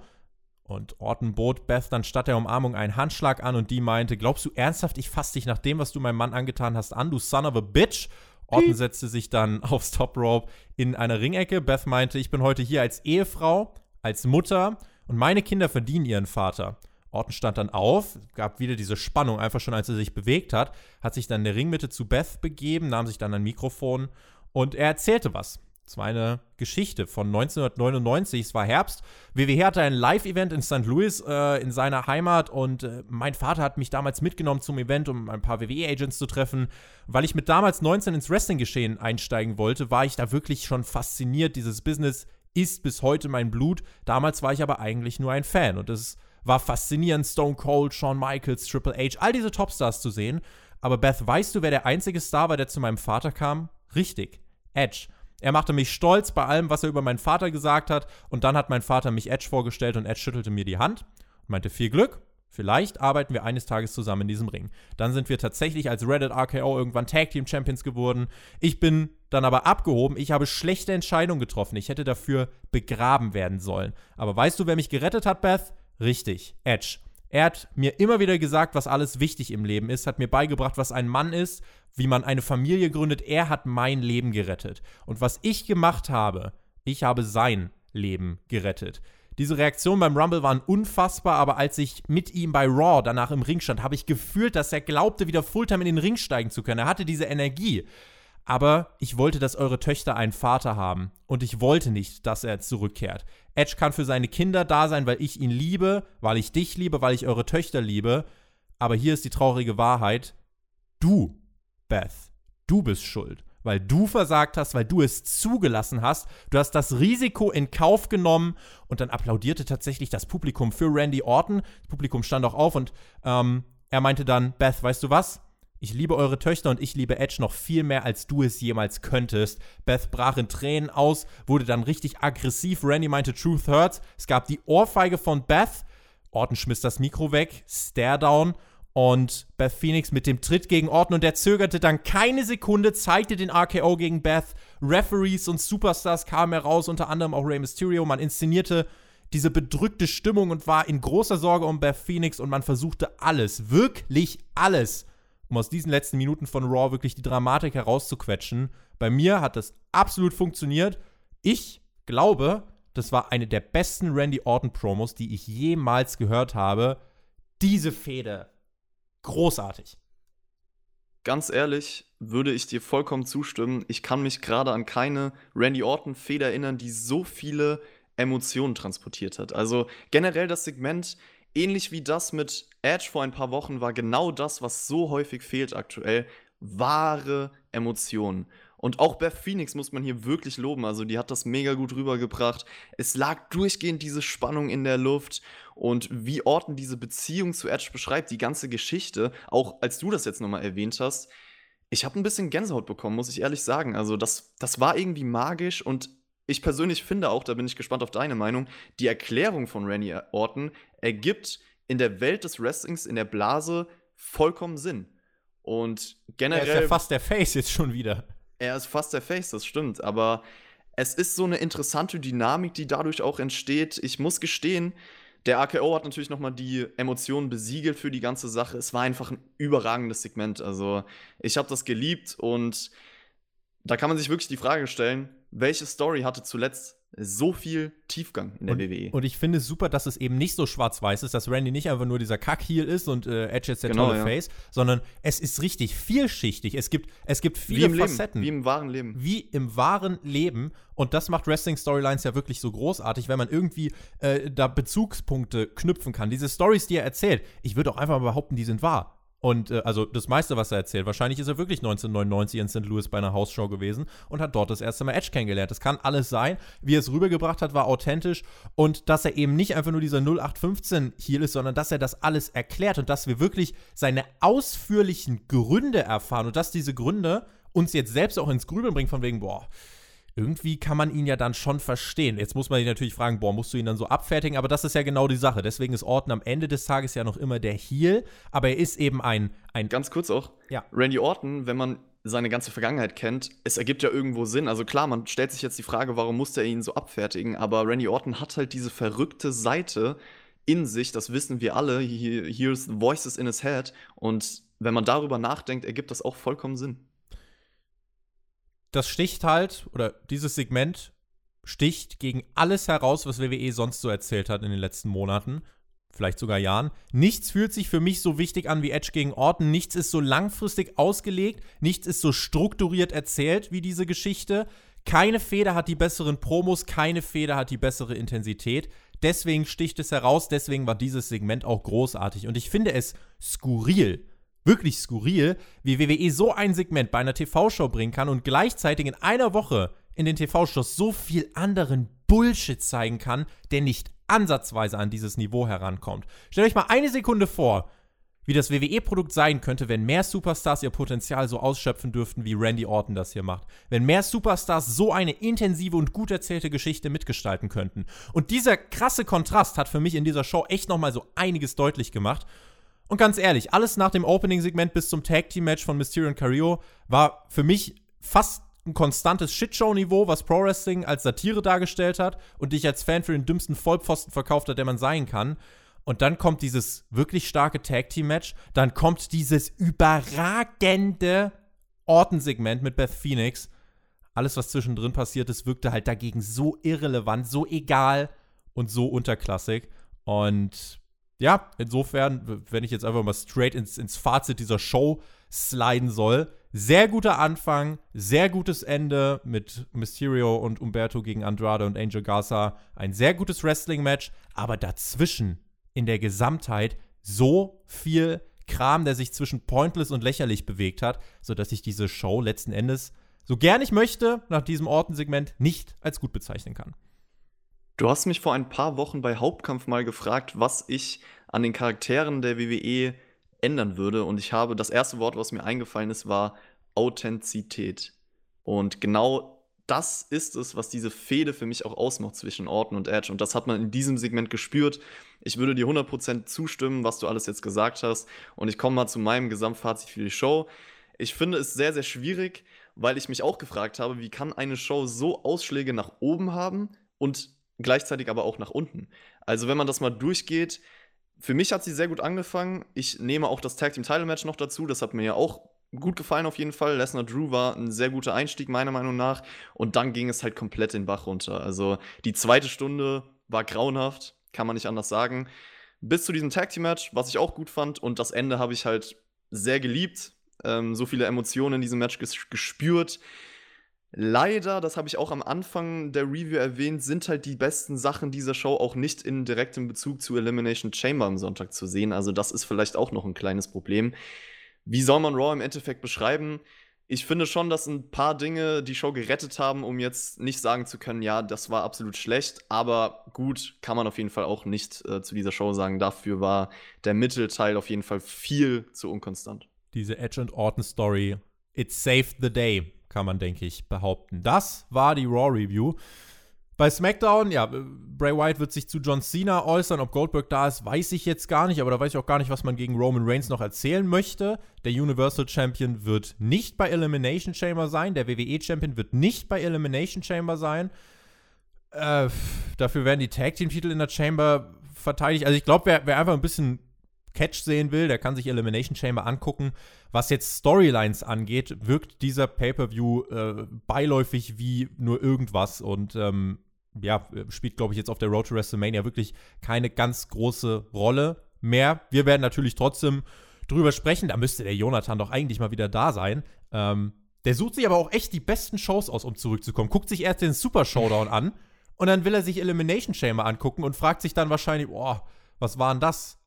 Und Orton bot Beth dann statt der Umarmung einen Handschlag an und die meinte, glaubst du ernsthaft, ich fasse dich nach dem, was du meinem Mann angetan hast, an, du son of a bitch? Orton setzte sich dann aufs Top Rope in einer Ringecke. Beth meinte, ich bin heute hier als Ehefrau, als Mutter und meine Kinder verdienen ihren Vater. Orton stand dann auf, gab wieder diese Spannung, einfach schon als er sich bewegt hat, hat sich dann in der Ringmitte zu Beth begeben, nahm sich dann ein Mikrofon und er erzählte was. Es war eine Geschichte von 1999. Es war Herbst. WWE hatte ein Live-Event in St. Louis äh, in seiner Heimat und äh, mein Vater hat mich damals mitgenommen zum Event, um ein paar WWE-Agents zu treffen. Weil ich mit damals 19 ins Wrestling-Geschehen einsteigen wollte, war ich da wirklich schon fasziniert. Dieses Business ist bis heute mein Blut. Damals war ich aber eigentlich nur ein Fan und es war faszinierend, Stone Cold, Shawn Michaels, Triple H, all diese Topstars zu sehen. Aber Beth, weißt du, wer der einzige Star war, der zu meinem Vater kam? Richtig, Edge. Er machte mich stolz bei allem, was er über meinen Vater gesagt hat. Und dann hat mein Vater mich Edge vorgestellt und Edge schüttelte mir die Hand und meinte: Viel Glück. Vielleicht arbeiten wir eines Tages zusammen in diesem Ring. Dann sind wir tatsächlich als Reddit RKO irgendwann Tag Team Champions geworden. Ich bin dann aber abgehoben. Ich habe schlechte Entscheidungen getroffen. Ich hätte dafür begraben werden sollen. Aber weißt du, wer mich gerettet hat, Beth? Richtig, Edge. Er hat mir immer wieder gesagt, was alles wichtig im Leben ist, hat mir beigebracht, was ein Mann ist, wie man eine Familie gründet. Er hat mein Leben gerettet. Und was ich gemacht habe, ich habe sein Leben gerettet. Diese Reaktionen beim Rumble waren unfassbar, aber als ich mit ihm bei Raw danach im Ring stand, habe ich gefühlt, dass er glaubte, wieder Fulltime in den Ring steigen zu können. Er hatte diese Energie. Aber ich wollte, dass eure Töchter einen Vater haben. Und ich wollte nicht, dass er zurückkehrt. Edge kann für seine Kinder da sein, weil ich ihn liebe, weil ich dich liebe, weil ich eure Töchter liebe. Aber hier ist die traurige Wahrheit. Du Beth, du bist schuld, weil du versagt hast, weil du es zugelassen hast. Du hast das Risiko in Kauf genommen und dann applaudierte tatsächlich das Publikum für Randy Orton. Das Publikum stand auch auf und ähm, er meinte dann, Beth, weißt du was? Ich liebe eure Töchter und ich liebe Edge noch viel mehr, als du es jemals könntest. Beth brach in Tränen aus, wurde dann richtig aggressiv. Randy meinte, Truth hurts. Es gab die Ohrfeige von Beth Orton schmiss das Mikro weg, Stare-Down und Beth Phoenix mit dem Tritt gegen Orton und der zögerte dann keine Sekunde, zeigte den RKO gegen Beth. Referees und Superstars kamen heraus, unter anderem auch Rey Mysterio. Man inszenierte diese bedrückte Stimmung und war in großer Sorge um Beth Phoenix und man versuchte alles, wirklich alles, um aus diesen letzten Minuten von Raw wirklich die Dramatik herauszuquetschen. Bei mir hat das absolut funktioniert. Ich glaube, das war eine der besten Randy Orton Promos, die ich jemals gehört habe. Diese Fehde. Großartig. Ganz ehrlich, würde ich dir vollkommen zustimmen. Ich kann mich gerade an keine Randy Orton Fehde erinnern, die so viele Emotionen transportiert hat. Also generell das Segment, ähnlich wie das mit Edge vor ein paar Wochen, war genau das, was so häufig fehlt aktuell. Wahre Emotionen. Und auch Beth Phoenix muss man hier wirklich loben. Also, die hat das mega gut rübergebracht. Es lag durchgehend diese Spannung in der Luft. Und wie Orton diese Beziehung zu Edge beschreibt, die ganze Geschichte, auch als du das jetzt nochmal erwähnt hast, ich habe ein bisschen Gänsehaut bekommen, muss ich ehrlich sagen. Also, das, das war irgendwie magisch und ich persönlich finde auch, da bin ich gespannt auf deine Meinung, die Erklärung von Randy Orton ergibt in der Welt des Wrestlings, in der Blase, vollkommen Sinn. Und generell. Er ist ja fast der Face jetzt schon wieder. Er ist fast der Face, das stimmt. Aber es ist so eine interessante Dynamik, die dadurch auch entsteht. Ich muss gestehen, der AKO hat natürlich nochmal die Emotionen besiegelt für die ganze Sache. Es war einfach ein überragendes Segment. Also, ich habe das geliebt und da kann man sich wirklich die Frage stellen, welche Story hatte zuletzt so viel Tiefgang in der und, WWE. Und ich finde es super, dass es eben nicht so schwarz-weiß ist, dass Randy nicht einfach nur dieser Kack-Heel ist und äh, Edge jetzt der genau, tolle ja. Face, sondern es ist richtig vielschichtig. Es gibt, es gibt viele wie Facetten. Leben, wie im wahren Leben. Wie im wahren Leben. Und das macht Wrestling-Storylines ja wirklich so großartig, wenn man irgendwie äh, da Bezugspunkte knüpfen kann. Diese Stories, die er erzählt, ich würde auch einfach mal behaupten, die sind wahr. Und äh, also das meiste, was er erzählt, wahrscheinlich ist er wirklich 1999 in St. Louis bei einer Hausshow gewesen und hat dort das erste Mal Edge kennengelernt. Das kann alles sein. Wie er es rübergebracht hat, war authentisch. Und dass er eben nicht einfach nur dieser 0815 Heel ist, sondern dass er das alles erklärt und dass wir wirklich seine ausführlichen Gründe erfahren und dass diese Gründe uns jetzt selbst auch ins Grübeln bringen, von wegen, boah, irgendwie kann man ihn ja dann schon verstehen. Jetzt muss man sich natürlich fragen, boah, musst du ihn dann so abfertigen? Aber das ist ja genau die Sache. Deswegen ist Orton am Ende des Tages ja noch immer der Heel, aber er ist eben ein. ein Ganz kurz auch. Ja. Randy Orton, wenn man seine ganze Vergangenheit kennt, es ergibt ja irgendwo Sinn. Also klar, man stellt sich jetzt die Frage, warum musste er ihn so abfertigen? Aber Randy Orton hat halt diese verrückte Seite in sich, das wissen wir alle. He hears voices in his head. Und wenn man darüber nachdenkt, ergibt das auch vollkommen Sinn das sticht halt, oder dieses Segment sticht gegen alles heraus, was WWE sonst so erzählt hat in den letzten Monaten, vielleicht sogar Jahren. Nichts fühlt sich für mich so wichtig an wie Edge gegen Orton. Nichts ist so langfristig ausgelegt, nichts ist so strukturiert erzählt wie diese Geschichte. Keine Feder hat die besseren Promos, keine Feder hat die bessere Intensität. Deswegen sticht es heraus, deswegen war dieses Segment auch großartig. Und ich finde es skurril, wirklich skurril, wie WWE so ein Segment bei einer TV-Show bringen kann und gleichzeitig in einer Woche in den TV-Shows so viel anderen Bullshit zeigen kann, der nicht ansatzweise an dieses Niveau herankommt. Stellt euch mal eine Sekunde vor, wie das WWE-Produkt sein könnte, wenn mehr Superstars ihr Potenzial so ausschöpfen dürften, wie Randy Orton das hier macht. Wenn mehr Superstars so eine intensive und gut erzählte Geschichte mitgestalten könnten. Und dieser krasse Kontrast hat für mich in dieser Show echt nochmal so einiges deutlich gemacht. Und ganz ehrlich, alles nach dem Opening-Segment bis zum Tag-Team-Match von Mysterio und Carrillo war für mich fast ein konstantes Shitshow-Niveau, was Pro Wrestling als Satire dargestellt hat und dich als Fan für den dümmsten Vollpfosten verkauft hat, der man sein kann. Und dann kommt dieses wirklich starke Tag-Team-Match. Dann kommt dieses überragende Orton-Segment mit Beth Phoenix. Alles, was zwischendrin passiert ist, wirkte halt dagegen so irrelevant, so egal und so unterklassig. Und ja, insofern, wenn ich jetzt einfach mal straight ins, ins Fazit dieser Show sliden soll, sehr guter Anfang, sehr gutes Ende mit Mysterio und Umberto gegen Andrade und Angel Garza. Ein sehr gutes Wrestling-Match, aber dazwischen in der Gesamtheit so viel Kram, der sich zwischen pointless und lächerlich bewegt hat, sodass ich diese Show letzten Endes, so gern ich möchte, nach diesem Ortensegment nicht als gut bezeichnen kann. Du hast mich vor ein paar Wochen bei Hauptkampf mal gefragt, was ich an den Charakteren der WWE ändern würde. Und ich habe, das erste Wort, was mir eingefallen ist, war Authentizität. Und genau das ist es, was diese Fehde für mich auch ausmacht zwischen Orton und Edge. Und das hat man in diesem Segment gespürt. Ich würde dir 100% zustimmen, was du alles jetzt gesagt hast. Und ich komme mal zu meinem Gesamtfazit für die Show. Ich finde es sehr, sehr schwierig, weil ich mich auch gefragt habe, wie kann eine Show so Ausschläge nach oben haben und gleichzeitig aber auch nach unten. Also wenn man das mal durchgeht, für mich hat sie sehr gut angefangen. Ich nehme auch das Tag Team Title Match noch dazu. Das hat mir ja auch gut gefallen auf jeden Fall. Lesnar Drew war ein sehr guter Einstieg, meiner Meinung nach. Und dann ging es halt komplett den Bach runter. Also die zweite Stunde war grauenhaft, kann man nicht anders sagen. Bis zu diesem Tag Team Match, was ich auch gut fand. Und das Ende habe ich halt sehr geliebt. Ähm, so viele Emotionen in diesem Match ges gespürt. Leider, das habe ich auch am Anfang der Review erwähnt, sind halt die besten Sachen dieser Show auch nicht in direktem Bezug zu Elimination Chamber am Sonntag zu sehen. Also das ist vielleicht auch noch ein kleines Problem wie soll man Raw im Endeffekt beschreiben? Ich finde schon, dass ein paar Dinge die Show gerettet haben, um jetzt nicht sagen zu können, ja, das war absolut schlecht, aber gut, kann man auf jeden Fall auch nicht äh, zu dieser Show sagen. Dafür war der Mittelteil auf jeden Fall viel zu unkonstant. Diese Edge und Orton Story, it saved the day, kann man, denke ich, behaupten. Das war die Raw Review. Bei SmackDown, ja, Bray Wyatt wird sich zu John Cena äußern. Ob Goldberg da ist, weiß ich jetzt gar nicht, aber da weiß ich auch gar nicht, was man gegen Roman Reigns noch erzählen möchte. Der Universal Champion wird nicht bei Elimination Chamber sein. Der WWE Champion wird nicht bei Elimination Chamber sein. Äh, dafür werden die Tag Team Titel in der Chamber verteidigt. Also ich glaube, wer, wer einfach ein bisschen Catch sehen will, der kann sich Elimination Chamber angucken. Was jetzt Storylines angeht, wirkt dieser Pay-Per-View äh, beiläufig wie nur irgendwas und ähm, ja, spielt, glaube ich, jetzt auf der Road to WrestleMania wirklich keine ganz große Rolle mehr. Wir werden natürlich trotzdem drüber sprechen. Da müsste der Jonathan doch eigentlich mal wieder da sein. Ähm, der sucht sich aber auch echt die besten Shows aus, um zurückzukommen. Guckt sich erst den Super Showdown an und dann will er sich Elimination Chamber angucken und fragt sich dann wahrscheinlich, boah, was war denn das?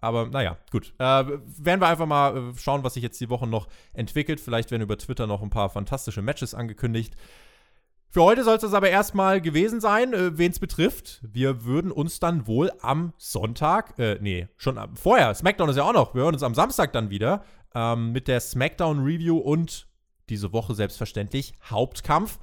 Aber naja, gut. Äh, werden wir einfach mal äh, schauen, was sich jetzt die Woche noch entwickelt. Vielleicht werden über Twitter noch ein paar fantastische Matches angekündigt. Für heute soll es das aber erstmal gewesen sein, äh, wen es betrifft. Wir würden uns dann wohl am Sonntag, äh, nee, schon am, vorher, SmackDown ist ja auch noch, wir hören uns am Samstag dann wieder ähm, mit der SmackDown-Review und diese Woche selbstverständlich Hauptkampf.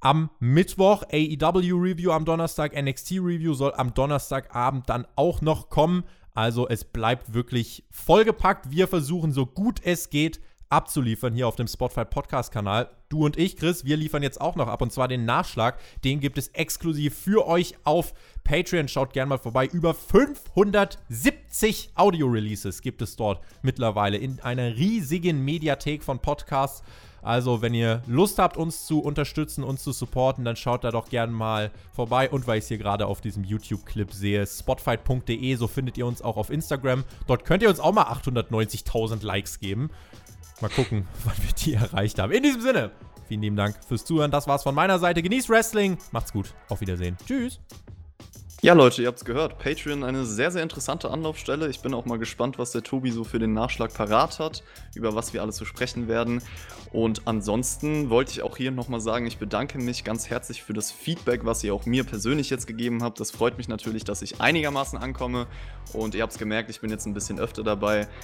Am Mittwoch AEW-Review, am Donnerstag NXT-Review soll am Donnerstagabend dann auch noch kommen. Also es bleibt wirklich vollgepackt. Wir versuchen so gut es geht abzuliefern hier auf dem Spotify Podcast Kanal. Du und ich, Chris, wir liefern jetzt auch noch ab und zwar den Nachschlag. Den gibt es exklusiv für euch auf Patreon. Schaut gerne mal vorbei. Über 570 Audio-Releases gibt es dort mittlerweile in einer riesigen Mediathek von Podcasts. Also, wenn ihr Lust habt, uns zu unterstützen, uns zu supporten, dann schaut da doch gerne mal vorbei. Und weil ich es hier gerade auf diesem YouTube-Clip sehe, spotfight.de, so findet ihr uns auch auf Instagram. Dort könnt ihr uns auch mal 890.000 Likes geben. Mal gucken, wann wir die erreicht haben. In diesem Sinne, vielen lieben Dank fürs Zuhören. Das war's von meiner Seite. Genießt Wrestling. Macht's gut. Auf Wiedersehen. Tschüss. Ja, Leute, ihr habt es gehört. Patreon eine sehr, sehr interessante Anlaufstelle. Ich bin auch mal gespannt, was der Tobi so für den Nachschlag parat hat, über was wir alles zu sprechen werden. Und ansonsten wollte ich auch hier nochmal sagen, ich bedanke mich ganz herzlich für das Feedback, was ihr auch mir persönlich jetzt gegeben habt. Das freut mich natürlich, dass ich einigermaßen ankomme. Und ihr habt es gemerkt, ich bin jetzt ein bisschen öfter dabei.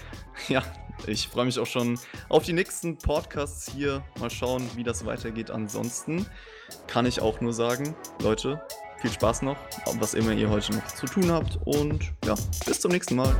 Ja, ich freue mich auch schon auf die nächsten Podcasts hier. Mal schauen, wie das weitergeht. Ansonsten kann ich auch nur sagen, Leute, viel Spaß noch, was immer ihr heute noch zu tun habt und ja, bis zum nächsten Mal.